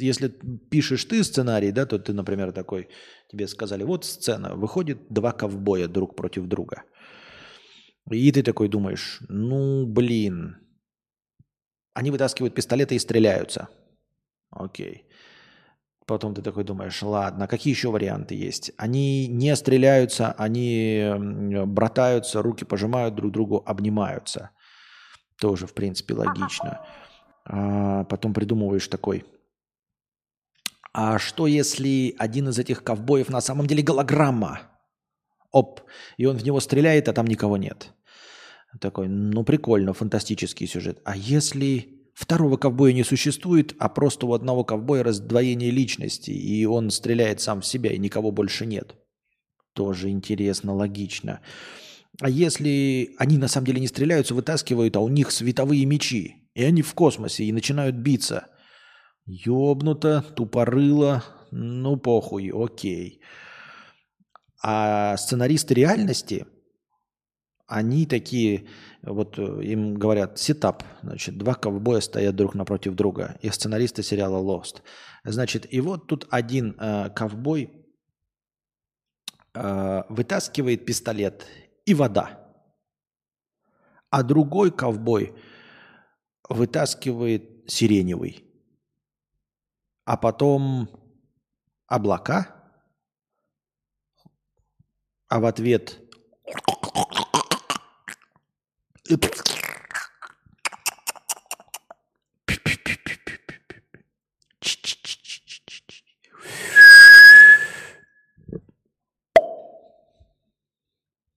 если пишешь ты сценарий, да, то ты, например, такой, тебе сказали, вот сцена, выходит два ковбоя друг против друга. И ты такой думаешь, ну, блин, они вытаскивают пистолеты и стреляются. Окей. Потом ты такой думаешь, ладно, какие еще варианты есть? Они не стреляются, они братаются, руки пожимают друг другу, обнимаются. Тоже, в принципе, логично. А потом придумываешь такой. А что если один из этих ковбоев на самом деле голограмма? Оп, и он в него стреляет, а там никого нет. Такой, ну прикольно, фантастический сюжет. А если второго ковбоя не существует, а просто у одного ковбоя раздвоение личности, и он стреляет сам в себя, и никого больше нет? Тоже интересно, логично. А если они на самом деле не стреляются, вытаскивают, а у них световые мечи, и они в космосе и начинают биться. Ёбнуто, тупорыло, ну похуй, окей. А сценаристы реальности, они такие, вот э, им говорят, сетап, значит, два ковбоя стоят друг напротив друга, и сценаристы сериала Lost. Значит, и вот тут один э, ковбой э, вытаскивает пистолет и вода, а другой ковбой – вытаскивает сиреневый. А потом облака. А в ответ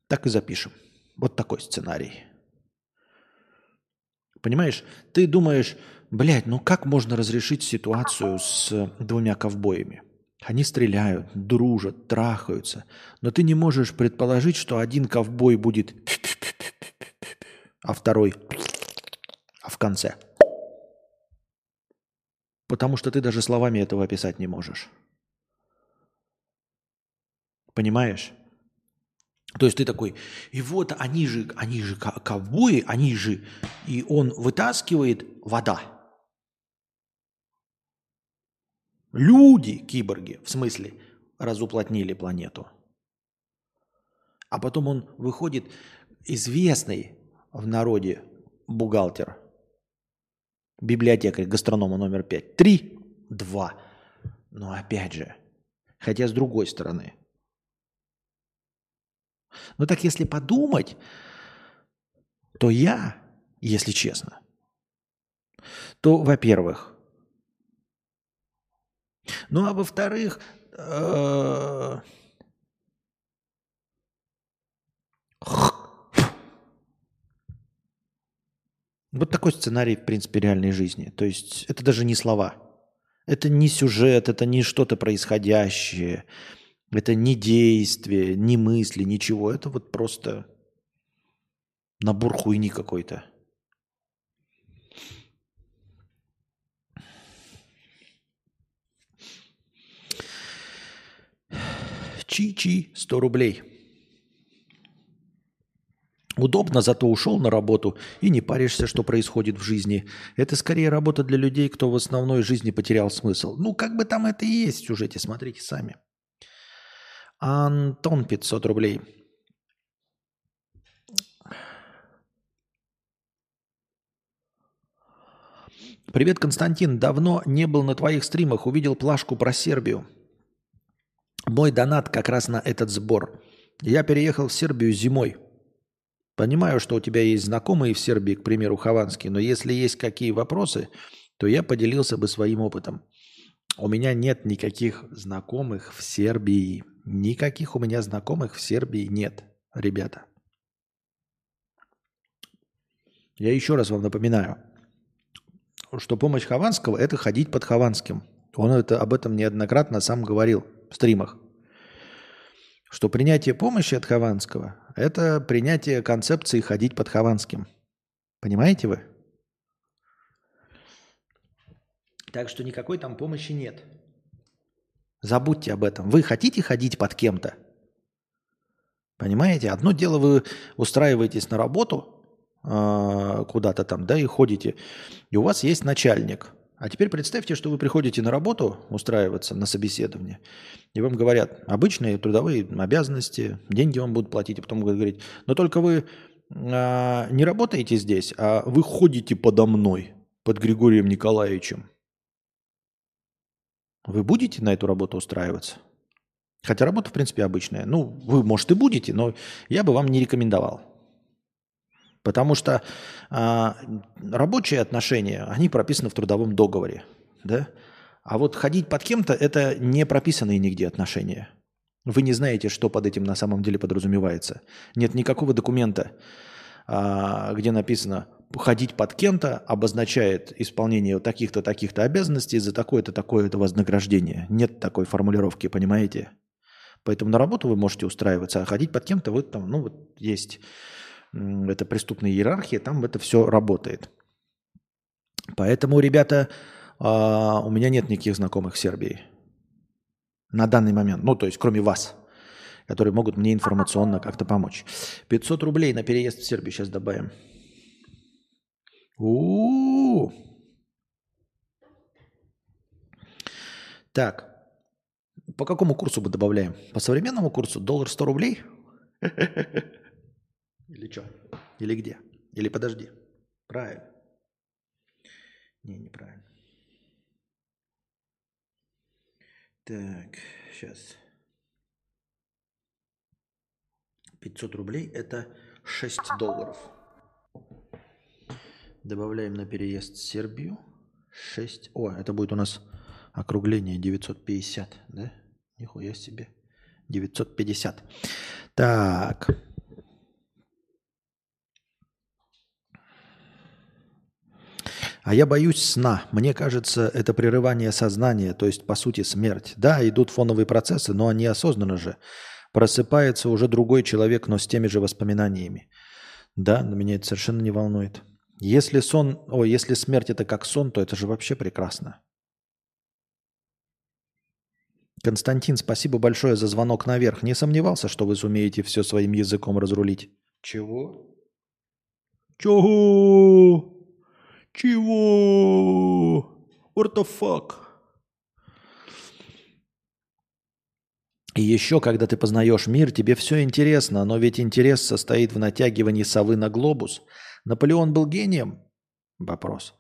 Так и запишем. Вот такой сценарий. Понимаешь, ты думаешь, блядь, ну как можно разрешить ситуацию с двумя ковбоями? Они стреляют, дружат, трахаются. Но ты не можешь предположить, что один ковбой будет, а второй а в конце. Потому что ты даже словами этого описать не можешь. Понимаешь? То есть ты такой, и вот они же, они же ковбои, они же, и он вытаскивает вода. Люди, киборги, в смысле, разуплотнили планету. А потом он выходит, известный в народе бухгалтер, библиотекарь, гастронома номер пять. Три, два. Но опять же, хотя с другой стороны. Но так если подумать, то я, если честно, то, во-первых, ну а во-вторых, э, вот такой сценарий, в принципе, реальной жизни. То есть это даже не слова. Это не сюжет, это не что-то происходящее. Это не действие, не мысли, ничего. Это вот просто набор хуйни какой-то. Чи-чи, 100 рублей. Удобно, зато ушел на работу и не паришься, что происходит в жизни. Это скорее работа для людей, кто в основной жизни потерял смысл. Ну, как бы там это и есть в сюжете, смотрите сами. Антон, 500 рублей. Привет, Константин. Давно не был на твоих стримах. Увидел плашку про Сербию. Мой донат как раз на этот сбор. Я переехал в Сербию зимой. Понимаю, что у тебя есть знакомые в Сербии, к примеру, Хованский, но если есть какие вопросы, то я поделился бы своим опытом. У меня нет никаких знакомых в Сербии. Никаких у меня знакомых в Сербии нет, ребята. Я еще раз вам напоминаю, что помощь Хованского – это ходить под Хованским. Он это, об этом неоднократно сам говорил в стримах. Что принятие помощи от Хованского – это принятие концепции ходить под Хованским. Понимаете вы? Так что никакой там помощи нет. Забудьте об этом. Вы хотите ходить под кем-то? Понимаете? Одно дело, вы устраиваетесь на работу э, куда-то там, да, и ходите, и у вас есть начальник. А теперь представьте, что вы приходите на работу устраиваться на собеседование, и вам говорят обычные трудовые обязанности, деньги вам будут платить, и потом будут говорить, но только вы э, не работаете здесь, а вы ходите подо мной, под Григорием Николаевичем. Вы будете на эту работу устраиваться? Хотя работа, в принципе, обычная. Ну, вы, может, и будете, но я бы вам не рекомендовал. Потому что а, рабочие отношения, они прописаны в трудовом договоре. Да? А вот ходить под кем-то – это не прописанные нигде отношения. Вы не знаете, что под этим на самом деле подразумевается. Нет никакого документа, где написано ходить под кем-то обозначает исполнение таких-то, таких-то обязанностей за такое-то, такое-то вознаграждение. Нет такой формулировки, понимаете? Поэтому на работу вы можете устраиваться, а ходить под кем-то вы там, ну вот есть это преступная иерархия, там это все работает. Поэтому, ребята, а, у меня нет никаких знакомых в Сербии на данный момент. Ну, то есть, кроме вас, которые могут мне информационно как-то помочь. 500 рублей на переезд в Сербию сейчас добавим. У-у-у. Так. По какому курсу мы добавляем? По современному курсу доллар 100 рублей? Или что? Или где? Или подожди. Правильно. Не, неправильно. Так, сейчас. 500 рублей – это 6 долларов. Добавляем на переезд Сербию. 6. О, это будет у нас округление 950, да? Нихуя себе. 950. Так. А я боюсь сна. Мне кажется, это прерывание сознания, то есть, по сути, смерть. Да, идут фоновые процессы, но они осознанно же. Просыпается уже другой человек, но с теми же воспоминаниями. Да, но меня это совершенно не волнует. Если сон, о, если смерть это как сон, то это же вообще прекрасно. Константин, спасибо большое за звонок наверх. Не сомневался, что вы сумеете все своим языком разрулить. Чего? Чего? Чего? What the fuck? И еще, когда ты познаешь мир, тебе все интересно, но ведь интерес состоит в натягивании совы на глобус. Наполеон был гением? Вопрос.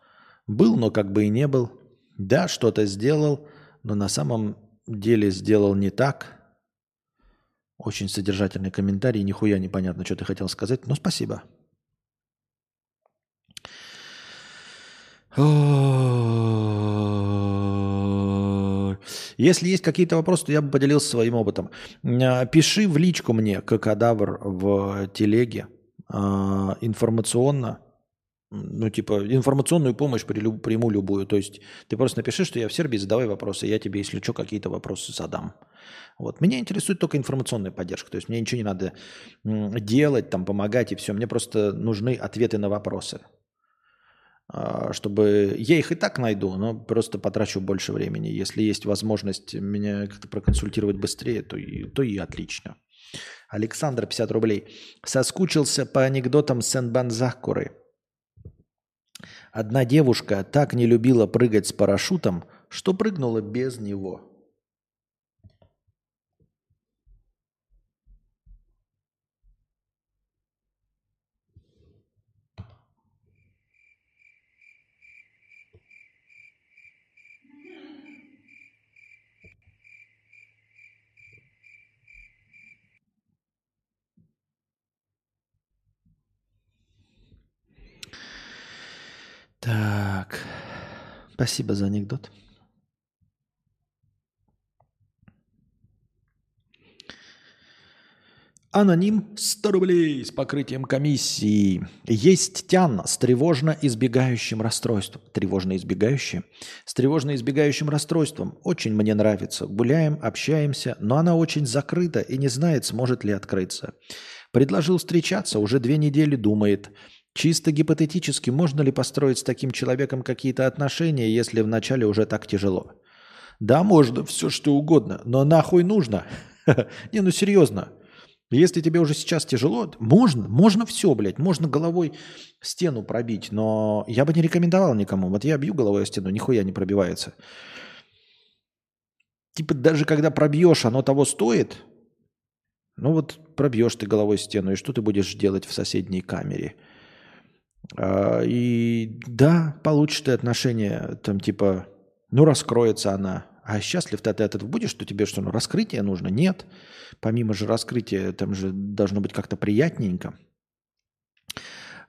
Был, но как бы и не был. Да, что-то сделал, но на самом деле сделал не так. Очень содержательный комментарий, нихуя непонятно, что ты хотел сказать, но спасибо. Если есть какие-то вопросы, то я бы поделился своим опытом. А, пиши в личку мне, кадавр в телеге, а, информационно, ну, типа, информационную помощь приму любую. То есть ты просто напиши, что я в Сербии, задавай вопросы, я тебе, если что, какие-то вопросы задам. Вот. Меня интересует только информационная поддержка. То есть мне ничего не надо делать, там, помогать и все. Мне просто нужны ответы на вопросы. А, чтобы... Я их и так найду, но просто потрачу больше времени. Если есть возможность меня как-то проконсультировать быстрее, то и, то и отлично. Александр, 50 рублей. Соскучился по анекдотам Сен-Банзакуры. Одна девушка так не любила прыгать с парашютом, что прыгнула без него. Так, спасибо за анекдот. Аноним 100 рублей с покрытием комиссии. Есть тян с тревожно избегающим расстройством. Тревожно избегающее? С тревожно избегающим расстройством. Очень мне нравится. Гуляем, общаемся, но она очень закрыта и не знает, сможет ли открыться. Предложил встречаться, уже две недели думает – Чисто гипотетически, можно ли построить с таким человеком какие-то отношения, если вначале уже так тяжело? Да, можно, все что угодно, но нахуй нужно? Не, ну серьезно. Если тебе уже сейчас тяжело, можно, можно все, блядь, можно головой стену пробить, но я бы не рекомендовал никому. Вот я бью головой стену, нихуя не пробивается. Типа даже когда пробьешь, оно того стоит. Ну вот пробьешь ты головой стену, и что ты будешь делать в соседней камере – и да, получишь ты отношения, там типа, ну раскроется она. А счастлив ты от этого будешь, что тебе что, ну раскрытие нужно? Нет. Помимо же раскрытия, там же должно быть как-то приятненько.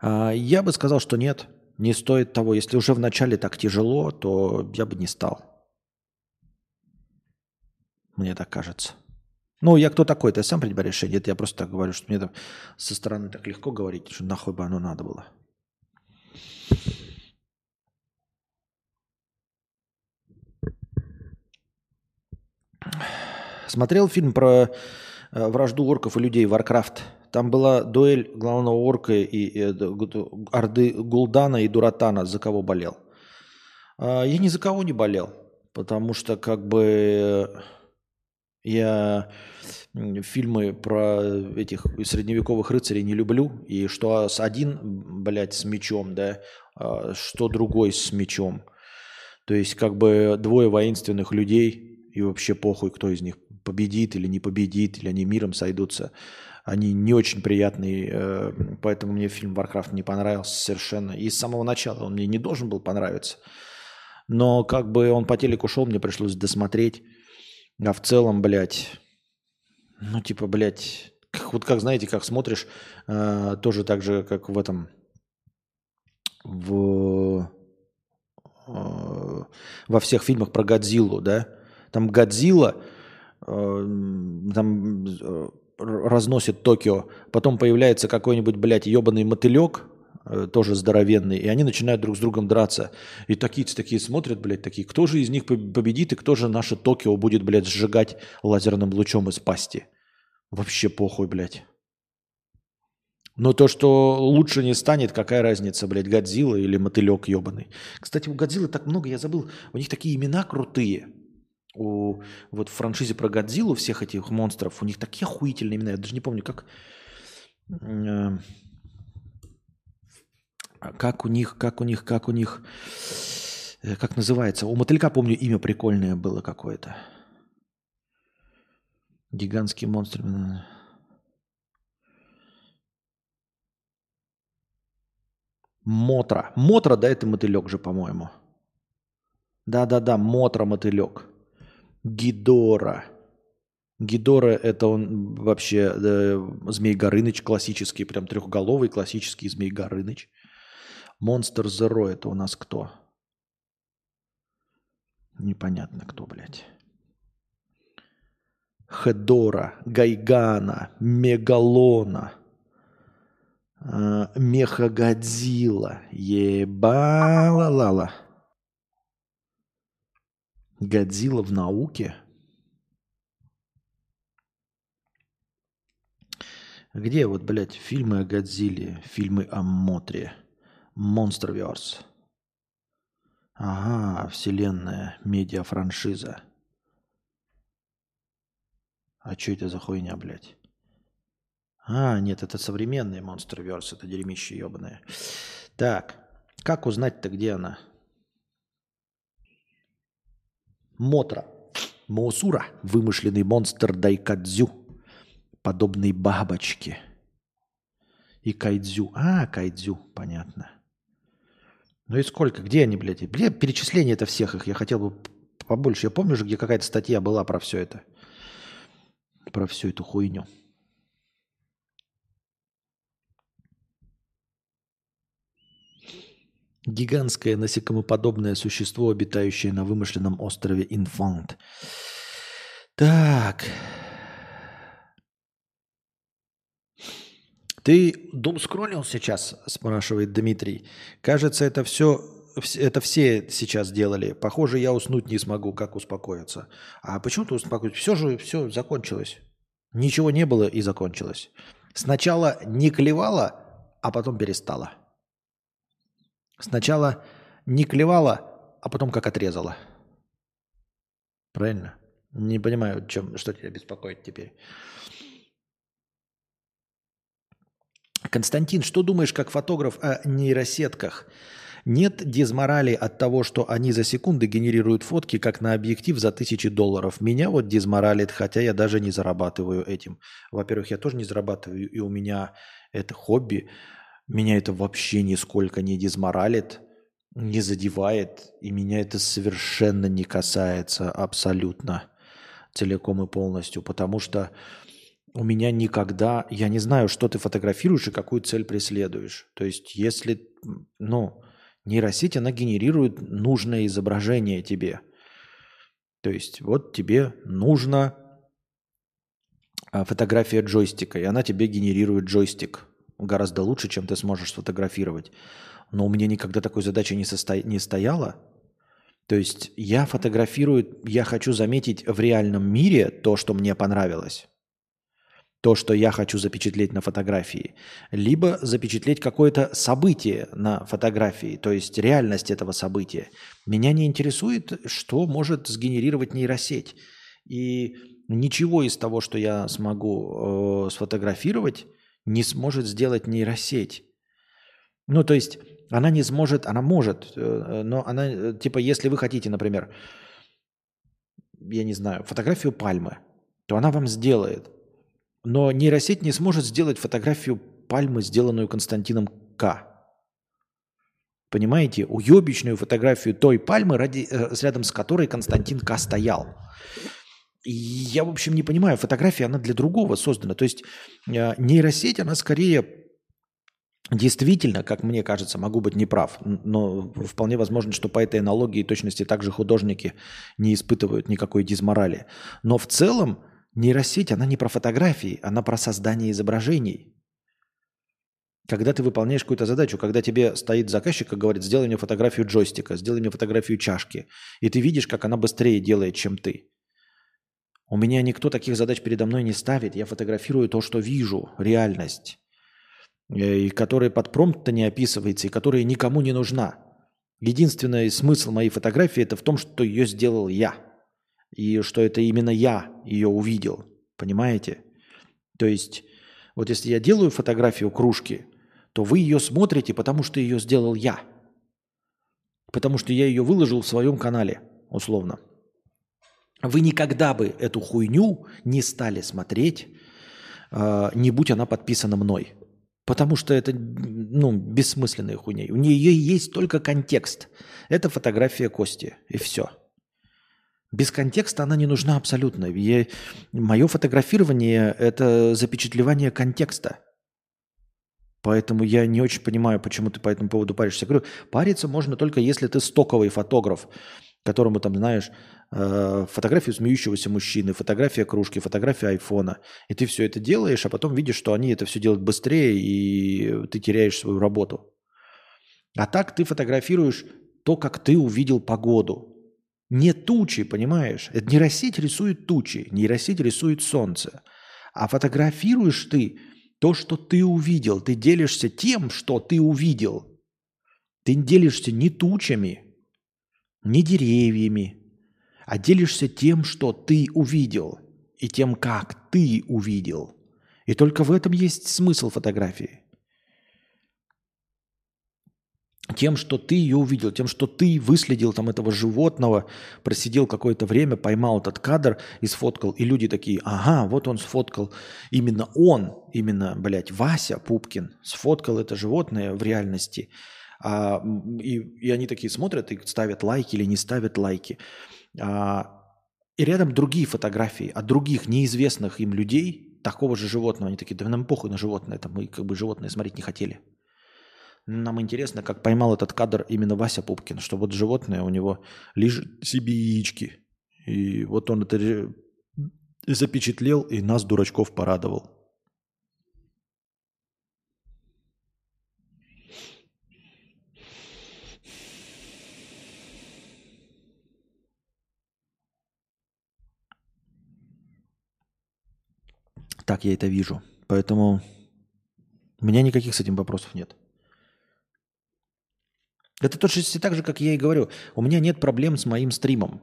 А, я бы сказал, что нет, не стоит того. Если уже вначале так тяжело, то я бы не стал. Мне так кажется. Ну, я кто такой? Ты сам принимай решение. Это я просто так говорю, что мне там со стороны так легко говорить, что нахуй бы оно надо было. Смотрел фильм про э, вражду орков и людей Warcraft. Там была дуэль главного орка и, и, и Орды Гулдана и Дуратана. За кого болел? А, я ни за кого не болел, потому что как бы я фильмы про этих средневековых рыцарей не люблю. И что один, блядь, с мечом, да, а что другой с мечом. То есть как бы двое воинственных людей, и вообще похуй, кто из них победит или не победит, или они миром сойдутся. Они не очень приятные, э, поэтому мне фильм «Варкрафт» не понравился совершенно. И с самого начала он мне не должен был понравиться. Но как бы он по телеку шел, мне пришлось досмотреть. А в целом, блядь, ну типа, блядь, как, вот как, знаете, как смотришь, э, тоже так же, как в этом, в, э, во всех фильмах про Годзиллу, да, там Годзилла э, там э, разносит Токио, потом появляется какой-нибудь, блядь, ебаный мотылек, э, тоже здоровенный, и они начинают друг с другом драться. И такие такие смотрят, блядь, такие, кто же из них победит, и кто же наше Токио будет, блядь, сжигать лазерным лучом из пасти. Вообще похуй, блядь. Но то, что лучше не станет, какая разница, блядь, Годзилла или мотылек ебаный. Кстати, у Годзиллы так много, я забыл, у них такие имена крутые. У, вот франшизе про Годзиллу всех этих монстров, у них такие охуительные имена. Я даже не помню, как... Э, как у них, как у них, как у них... Э, как называется? У мотылька, помню, имя прикольное было какое-то. Гигантский монстр. Мотра. Мотра, да, это мотылек же, по-моему. Да-да-да, Мотра мотылек. Гидора. Гидора это он вообще э, Змей Горыныч классический, прям трехголовый классический Змей Горыныч. Монстр Зеро это у нас кто? Непонятно кто, блядь. Хедора, Гайгана, Мегалона – Э, Мехагодзилла. Ебала-лала. Годзилла в науке? Где вот, блядь, фильмы о Годзилле, фильмы о Мотре, Монстрверс? Ага, вселенная, медиа-франшиза. А что это за хуйня, блядь? А, нет, это современный Monsterverse, это дерьмище ебаное. Так, как узнать-то, где она? Мотра. Моусура. Вымышленный монстр Дайкадзю. Подобный бабочке. И Кайдзю. А, Кайдзю, понятно. Ну и сколько? Где они, блядь? Бля, перечисление это всех их. Я хотел бы побольше. Я помню же, где какая-то статья была про все это. Про всю эту хуйню. Гигантское насекомоподобное существо, обитающее на вымышленном острове Инфант. Так. Ты дум скроллил сейчас, спрашивает Дмитрий. Кажется, это все, это все сейчас делали. Похоже, я уснуть не смогу, как успокоиться. А почему ты успокоиться? Все же, все закончилось. Ничего не было и закончилось. Сначала не клевало, а потом перестало. Сначала не клевала, а потом как отрезала. Правильно? Не понимаю, чем, что тебя беспокоит теперь. Константин, что думаешь как фотограф о нейросетках? Нет дизморали от того, что они за секунды генерируют фотки, как на объектив за тысячи долларов. Меня вот дизморалит, хотя я даже не зарабатываю этим. Во-первых, я тоже не зарабатываю, и у меня это хобби. Меня это вообще нисколько не дизморалит, не задевает, и меня это совершенно не касается абсолютно целиком и полностью, потому что у меня никогда, я не знаю, что ты фотографируешь и какую цель преследуешь. То есть, если, ну, нейросеть, она генерирует нужное изображение тебе. То есть, вот тебе нужна фотография джойстика, и она тебе генерирует джойстик гораздо лучше, чем ты сможешь сфотографировать. Но у меня никогда такой задачи не, состо... не стояло. То есть я фотографирую, я хочу заметить в реальном мире то, что мне понравилось. То, что я хочу запечатлеть на фотографии. Либо запечатлеть какое-то событие на фотографии, то есть реальность этого события. Меня не интересует, что может сгенерировать нейросеть. И ничего из того, что я смогу э, сфотографировать, не сможет сделать нейросеть. Ну, то есть она не сможет, она может, э, но она, э, типа, если вы хотите, например, я не знаю, фотографию пальмы, то она вам сделает. Но нейросеть не сможет сделать фотографию пальмы, сделанную Константином К. Понимаете? Уебищную фотографию той пальмы, ради, э, рядом с которой Константин К стоял. Я, в общем, не понимаю, фотография, она для другого создана. То есть э, нейросеть, она скорее действительно, как мне кажется, могу быть неправ, но вполне возможно, что по этой аналогии точности также художники не испытывают никакой дизморали. Но в целом нейросеть, она не про фотографии, она про создание изображений. Когда ты выполняешь какую-то задачу, когда тебе стоит заказчик и говорит, сделай мне фотографию джойстика, сделай мне фотографию чашки, и ты видишь, как она быстрее делает, чем ты. У меня никто таких задач передо мной не ставит. Я фотографирую то, что вижу, реальность, э, и которая под промпт не описывается, и которая никому не нужна. Единственный смысл моей фотографии это в том, что ее сделал я. И что это именно я ее увидел. Понимаете? То есть, вот если я делаю фотографию кружки, то вы ее смотрите, потому что ее сделал я. Потому что я ее выложил в своем канале, условно. Вы никогда бы эту хуйню не стали смотреть, э, не будь она подписана мной. Потому что это ну, бессмысленная хуйня. У нее есть только контекст. Это фотография Кости. И все. Без контекста она не нужна абсолютно. Я, мое фотографирование – это запечатлевание контекста. Поэтому я не очень понимаю, почему ты по этому поводу паришься. Я говорю, париться можно только если ты стоковый фотограф, которому там, знаешь, э, фотографию смеющегося мужчины, фотография кружки, фотография айфона. И ты все это делаешь, а потом видишь, что они это все делают быстрее, и ты теряешь свою работу. А так ты фотографируешь то, как ты увидел погоду. Не тучи, понимаешь? Это нейросеть рисует тучи, нейросеть рисует солнце. А фотографируешь ты то, что ты увидел. Ты делишься тем, что ты увидел. Ты делишься не тучами, не деревьями, а делишься тем, что ты увидел, и тем, как ты увидел. И только в этом есть смысл фотографии. тем, что ты ее увидел, тем, что ты выследил там этого животного, просидел какое-то время, поймал этот кадр и сфоткал. И люди такие, ага, вот он сфоткал, именно он, именно, блядь, Вася Пупкин сфоткал это животное в реальности. А, и, и они такие смотрят и ставят лайки или не ставят лайки. А, и рядом другие фотографии от других неизвестных им людей, такого же животного. Они такие, да нам похуй на животное, это мы как бы животное смотреть не хотели. Нам интересно, как поймал этот кадр именно Вася Пупкин, что вот животное у него лежит себе яички. И вот он это запечатлел и нас, дурачков, порадовал. Так я это вижу. Поэтому у меня никаких с этим вопросов нет. Это точно так же, как я и говорю. У меня нет проблем с моим стримом.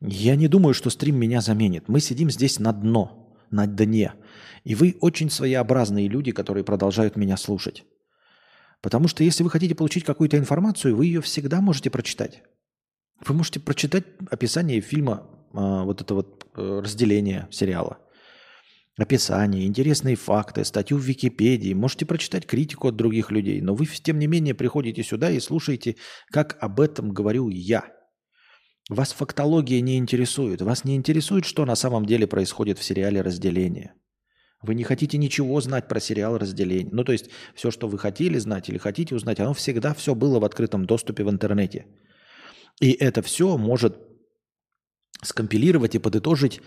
Я не думаю, что стрим меня заменит. Мы сидим здесь на дно, на дне. И вы очень своеобразные люди, которые продолжают меня слушать. Потому что если вы хотите получить какую-то информацию, вы ее всегда можете прочитать. Вы можете прочитать описание фильма, а, вот это вот э, разделение сериала – описание, интересные факты, статью в Википедии, можете прочитать критику от других людей, но вы, тем не менее, приходите сюда и слушаете, как об этом говорю я. Вас фактология не интересует, вас не интересует, что на самом деле происходит в сериале «Разделение». Вы не хотите ничего знать про сериал «Разделение». Ну, то есть, все, что вы хотели знать или хотите узнать, оно всегда все было в открытом доступе в интернете. И это все может скомпилировать и подытожить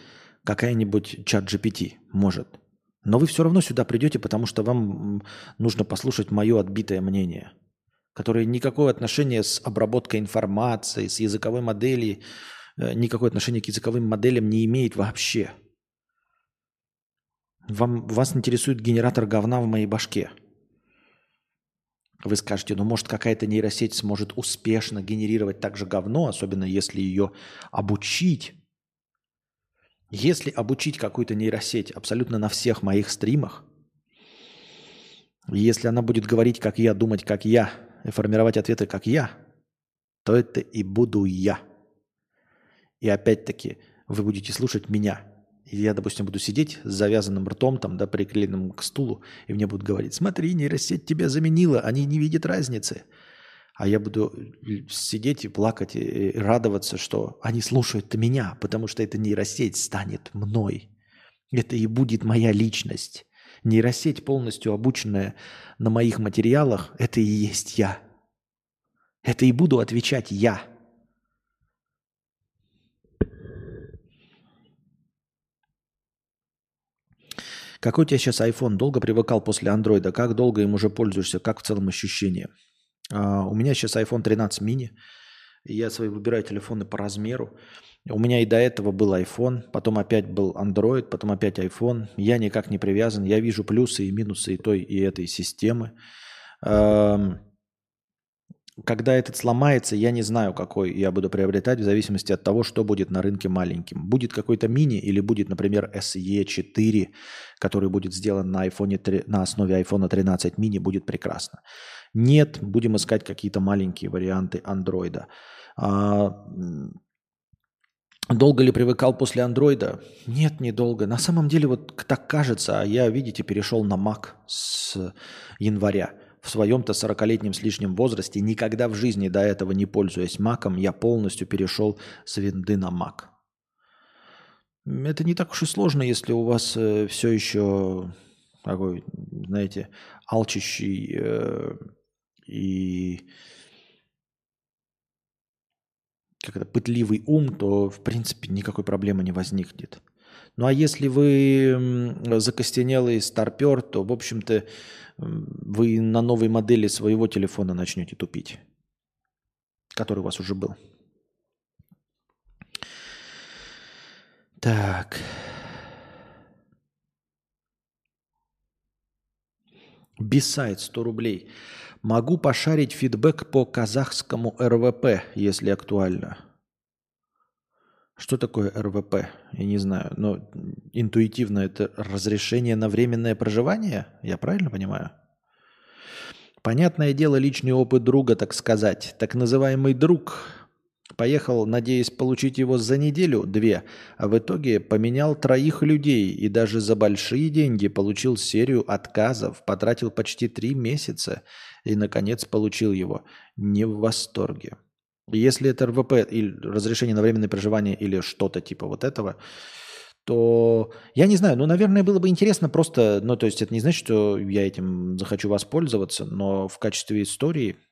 какая-нибудь чат GPT может. Но вы все равно сюда придете, потому что вам нужно послушать мое отбитое мнение, которое никакое отношение с обработкой информации, с языковой моделью, э, никакое отношение к языковым моделям не имеет вообще. Вам, вас интересует генератор говна в моей башке. Вы скажете, ну может какая-то нейросеть сможет успешно генерировать также говно, особенно если ее обучить если обучить какую-то нейросеть абсолютно на всех моих стримах, если она будет говорить, как я, думать, как я, и формировать ответы, как я, то это и буду я. И опять-таки вы будете слушать меня. И я, допустим, буду сидеть с завязанным ртом, там, да, приклеенным к стулу, и мне будут говорить, смотри, нейросеть тебя заменила, они не видят разницы а я буду э, сидеть и плакать и радоваться, что они слушают меня, потому что эта нейросеть станет мной. Это и будет моя личность. Нейросеть, полностью обученная на моих материалах, это и есть я. Это и буду отвечать я. Какой у тебя сейчас iPhone? Долго привыкал после андроида? Как долго им уже пользуешься? Как в целом ощущение? А, у меня сейчас iPhone 13 mini. Я свои выбираю телефоны по размеру. У меня и до этого был iPhone, потом опять был Android, потом опять iPhone. Я никак не привязан. Я вижу плюсы и минусы и той, и этой системы. Когда этот сломается, я не знаю, какой я буду приобретать в зависимости от того, что будет на рынке маленьким. Будет какой-то мини или будет, например, SE 4, который будет сделан на, iPhone 3, на основе iPhone 13 mini, будет прекрасно. Нет, будем искать какие-то маленькие варианты андроида. А, долго ли привыкал после андроида? Нет, недолго. На самом деле вот так кажется, а я, видите, перешел на Mac с января. В своем-то 40-летнем с лишним возрасте, никогда в жизни до этого не пользуясь Маком, я полностью перешел с винды на Mac. Это не так уж и сложно, если у вас э, все еще такой, знаете, алчащий э, и как это, пытливый ум, то, в принципе, никакой проблемы не возникнет. Ну а если вы закостенелый старпер, то, в общем-то, вы на новой модели своего телефона начнете тупить, который у вас уже был. Так. Бисайд 100 рублей. Могу пошарить фидбэк по казахскому РВП, если актуально. Что такое РВП? Я не знаю, но интуитивно это разрешение на временное проживание? Я правильно понимаю? Понятное дело, личный опыт друга, так сказать. Так называемый друг Поехал, надеясь получить его за неделю-две, а в итоге поменял троих людей и даже за большие деньги получил серию отказов, потратил почти три месяца и, наконец, получил его. Не в восторге. Если это РВП или разрешение на временное проживание или что-то типа вот этого, то я не знаю, ну, наверное, было бы интересно просто, ну, то есть это не значит, что я этим захочу воспользоваться, но в качестве истории –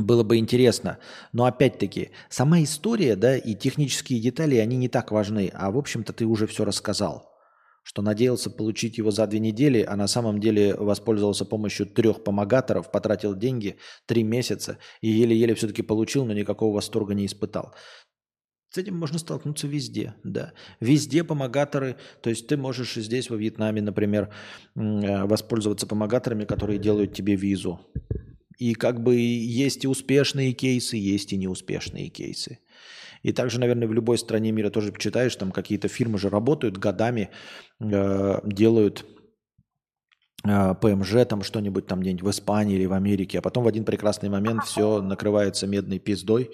было бы интересно. Но опять-таки, сама история, да, и технические детали, они не так важны. А в общем-то ты уже все рассказал. Что надеялся получить его за две недели, а на самом деле воспользовался помощью трех помогаторов, потратил деньги три месяца и еле-еле все-таки получил, но никакого восторга не испытал. С этим можно столкнуться везде, да. Везде помогаторы, то есть ты можешь здесь, во Вьетнаме, например, э, воспользоваться помогаторами, которые делают тебе визу. И как бы есть и успешные кейсы, есть и неуспешные кейсы. И также, наверное, в любой стране мира тоже почитаешь, там какие-то фирмы же работают годами, э, делают э, ПМЖ, там что-нибудь там где-нибудь в Испании или в Америке, а потом в один прекрасный момент все накрывается медной пиздой.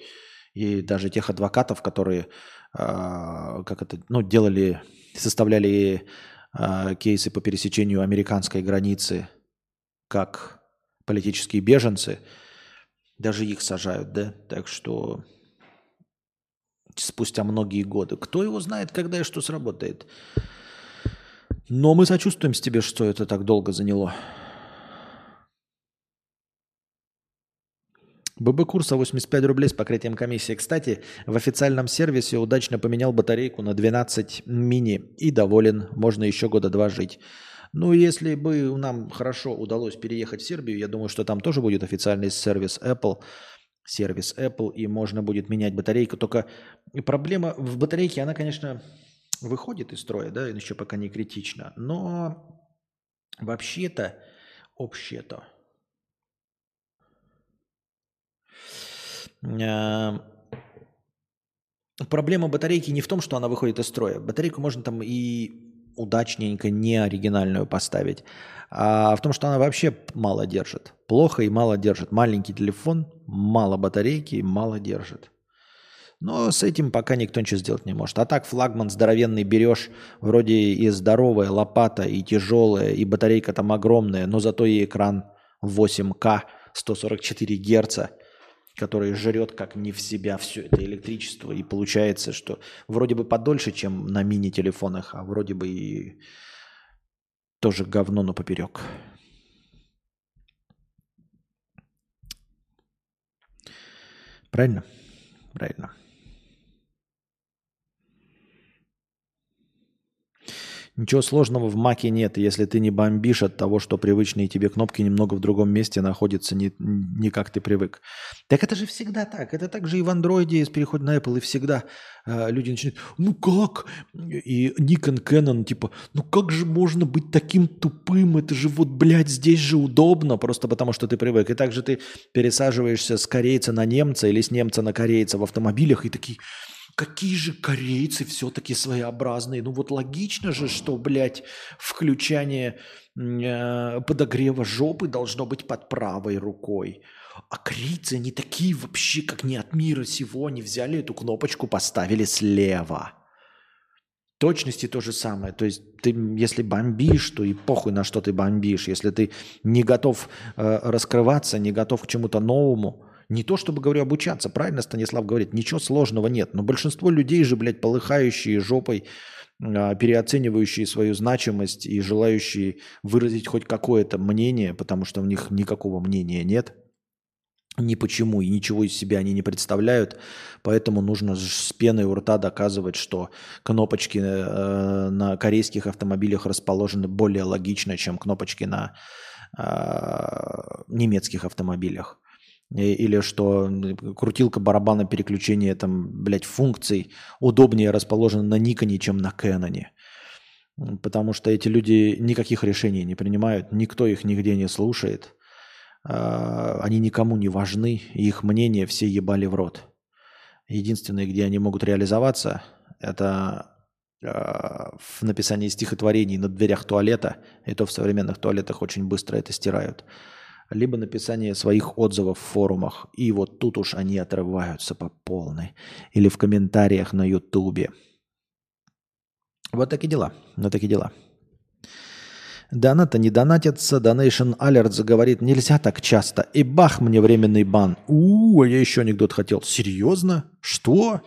И даже тех адвокатов, которые э, как это, ну, делали, составляли э, кейсы по пересечению американской границы, как политические беженцы, даже их сажают, да? Так что спустя многие годы. Кто его знает, когда и что сработает. Но мы сочувствуем с тебе, что это так долго заняло. ББ курса 85 рублей с покрытием комиссии. Кстати, в официальном сервисе удачно поменял батарейку на 12 мини и доволен. Можно еще года два жить. Ну, если бы нам хорошо удалось переехать в Сербию, я думаю, что там тоже будет официальный сервис Apple, сервис Apple, и можно будет менять батарейку. Только проблема в батарейке, она, конечно, выходит из строя, да, еще пока не критично. Но вообще-то, вообще-то, а, проблема батарейки не в том, что она выходит из строя. Батарейку можно там и удачненько не оригинальную поставить, а в том, что она вообще мало держит. Плохо и мало держит. Маленький телефон, мало батарейки и мало держит. Но с этим пока никто ничего сделать не может. А так флагман здоровенный берешь, вроде и здоровая лопата, и тяжелая, и батарейка там огромная, но зато и экран 8К, 144 Герца – который жрет как не в себя все это электричество. И получается, что вроде бы подольше, чем на мини-телефонах, а вроде бы и тоже говно, но поперек. Правильно? Правильно. Ничего сложного в маке нет, если ты не бомбишь от того, что привычные тебе кнопки немного в другом месте находятся не, не как ты привык. Так это же всегда так. Это так же и в андроиде с переходом на Apple, и всегда э, люди начинают, ну как? И Nikon, Canon, типа, ну как же можно быть таким тупым? Это же вот, блядь, здесь же удобно, просто потому что ты привык. И также ты пересаживаешься с корейца на немца или с немца на корейца в автомобилях и такие, Какие же корейцы все-таки своеобразные. Ну вот логично же, что, блядь, включание э, подогрева жопы должно быть под правой рукой. А корейцы, они такие вообще, как не от мира сего. Они взяли эту кнопочку, поставили слева. Точности то же самое. То есть ты, если бомбишь, то и похуй на что ты бомбишь. Если ты не готов э, раскрываться, не готов к чему-то новому – не то, чтобы, говорю, обучаться. Правильно Станислав говорит, ничего сложного нет. Но большинство людей же, блядь, полыхающие жопой, а, переоценивающие свою значимость и желающие выразить хоть какое-то мнение, потому что у них никакого мнения нет, ни почему и ничего из себя они не представляют, поэтому нужно с пеной у рта доказывать, что кнопочки э, на корейских автомобилях расположены более логично, чем кнопочки на э, немецких автомобилях или что крутилка барабана переключения там, блядь, функций удобнее расположена на Никоне, чем на Кэноне. Потому что эти люди никаких решений не принимают, никто их нигде не слушает. А, они никому не важны, их мнение все ебали в рот. Единственное, где они могут реализоваться, это а, в написании стихотворений на дверях туалета, и то в современных туалетах очень быстро это стирают либо написание своих отзывов в форумах. И вот тут уж они отрываются по полной. Или в комментариях на Ютубе. Вот такие дела. Вот такие дела. Донаты не донатятся. Donation Alerts говорит, нельзя так часто. И бах, мне временный бан. У, а я еще анекдот хотел. Серьезно? Что?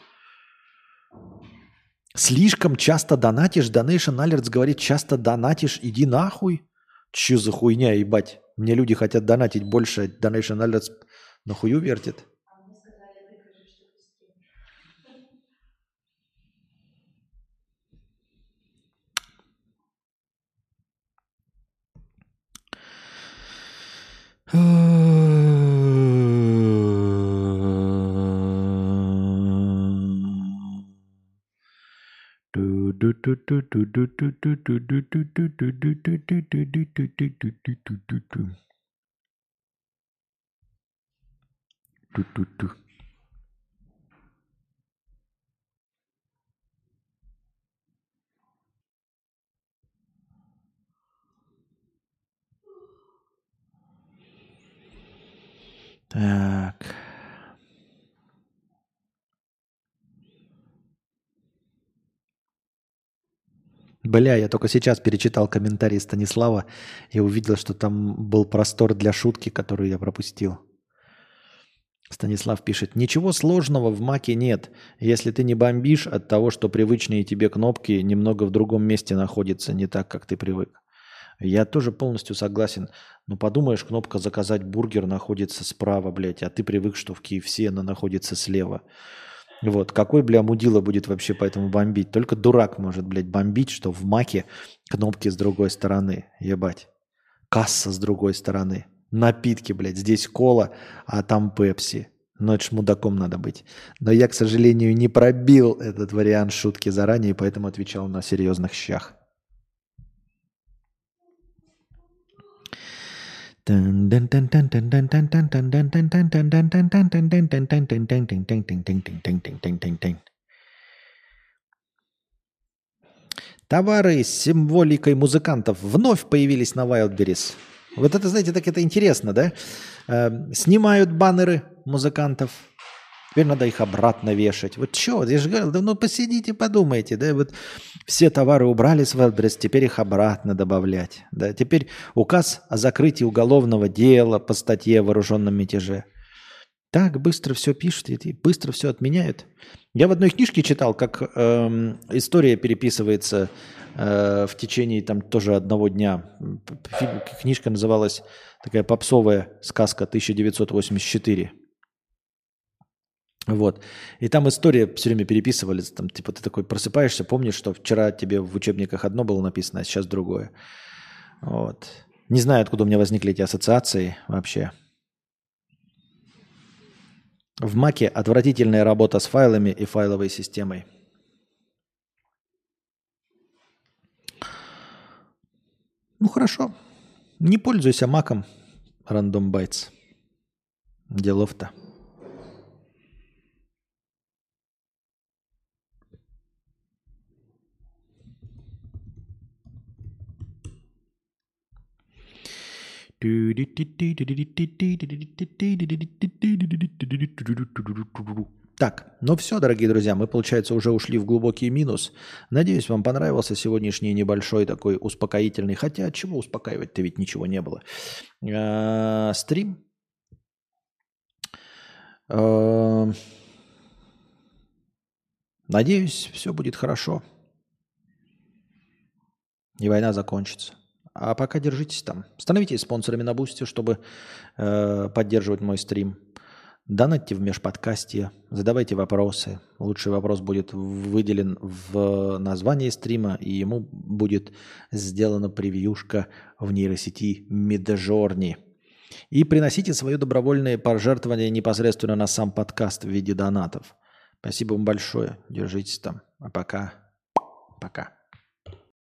Слишком часто донатишь? Donation Alerts говорит, часто донатишь, иди нахуй. Че за хуйня, ебать? Мне люди хотят донатить больше, Donation Alerts на хую вертит. Так. Бля, я только сейчас перечитал комментарий Станислава и увидел, что там был простор для шутки, которую я пропустил. Станислав пишет, ничего сложного в маке нет, если ты не бомбишь от того, что привычные тебе кнопки немного в другом месте находятся, не так, как ты привык. Я тоже полностью согласен. Ну, подумаешь, кнопка «Заказать бургер» находится справа, блядь, а ты привык, что в KFC она находится слева. Вот, какой, бля, мудила будет вообще поэтому бомбить? Только дурак может, блядь, бомбить, что в маке кнопки с другой стороны, ебать. Касса с другой стороны. Напитки, блядь, здесь кола, а там пепси. Ну, это ж мудаком надо быть. Но я, к сожалению, не пробил этот вариант шутки заранее, поэтому отвечал на серьезных щах. Товары с символикой музыкантов вновь появились на Wildberries. Вот это, знаете, так это интересно, да? Снимают баннеры музыкантов, Теперь надо их обратно вешать. Вот что, я же говорил, да ну посидите, подумайте, да, вот все товары убрали с Wildberries, теперь их обратно добавлять. Да, теперь указ о закрытии уголовного дела по статье о вооруженном мятеже. Так быстро все пишут и быстро все отменяют. Я в одной книжке читал, как эм, история переписывается э, в течение там тоже одного дня. Книжка называлась такая попсовая сказка 1984. Вот. И там история все время переписывали. Там, типа ты такой просыпаешься, помнишь, что вчера тебе в учебниках одно было написано, а сейчас другое. Вот. Не знаю, откуда у меня возникли эти ассоциации вообще. В Маке отвратительная работа с файлами и файловой системой. Ну хорошо. Не пользуйся маком Random Bytes. Делов-то. Так, ну все, дорогие друзья, мы, получается, уже ушли в глубокий минус. Надеюсь, вам понравился сегодняшний небольшой такой успокоительный, хотя от чего успокаивать-то ведь ничего не было. Э, стрим. Э, надеюсь, все будет хорошо. И война закончится. А пока держитесь там. Становитесь спонсорами на Бусте, чтобы э, поддерживать мой стрим. Донатьте в межподкасте, задавайте вопросы. Лучший вопрос будет выделен в названии стрима, и ему будет сделана превьюшка в нейросети Midjourney. И приносите свои добровольные пожертвования непосредственно на сам подкаст в виде донатов. Спасибо вам большое. Держитесь там. А пока. Пока.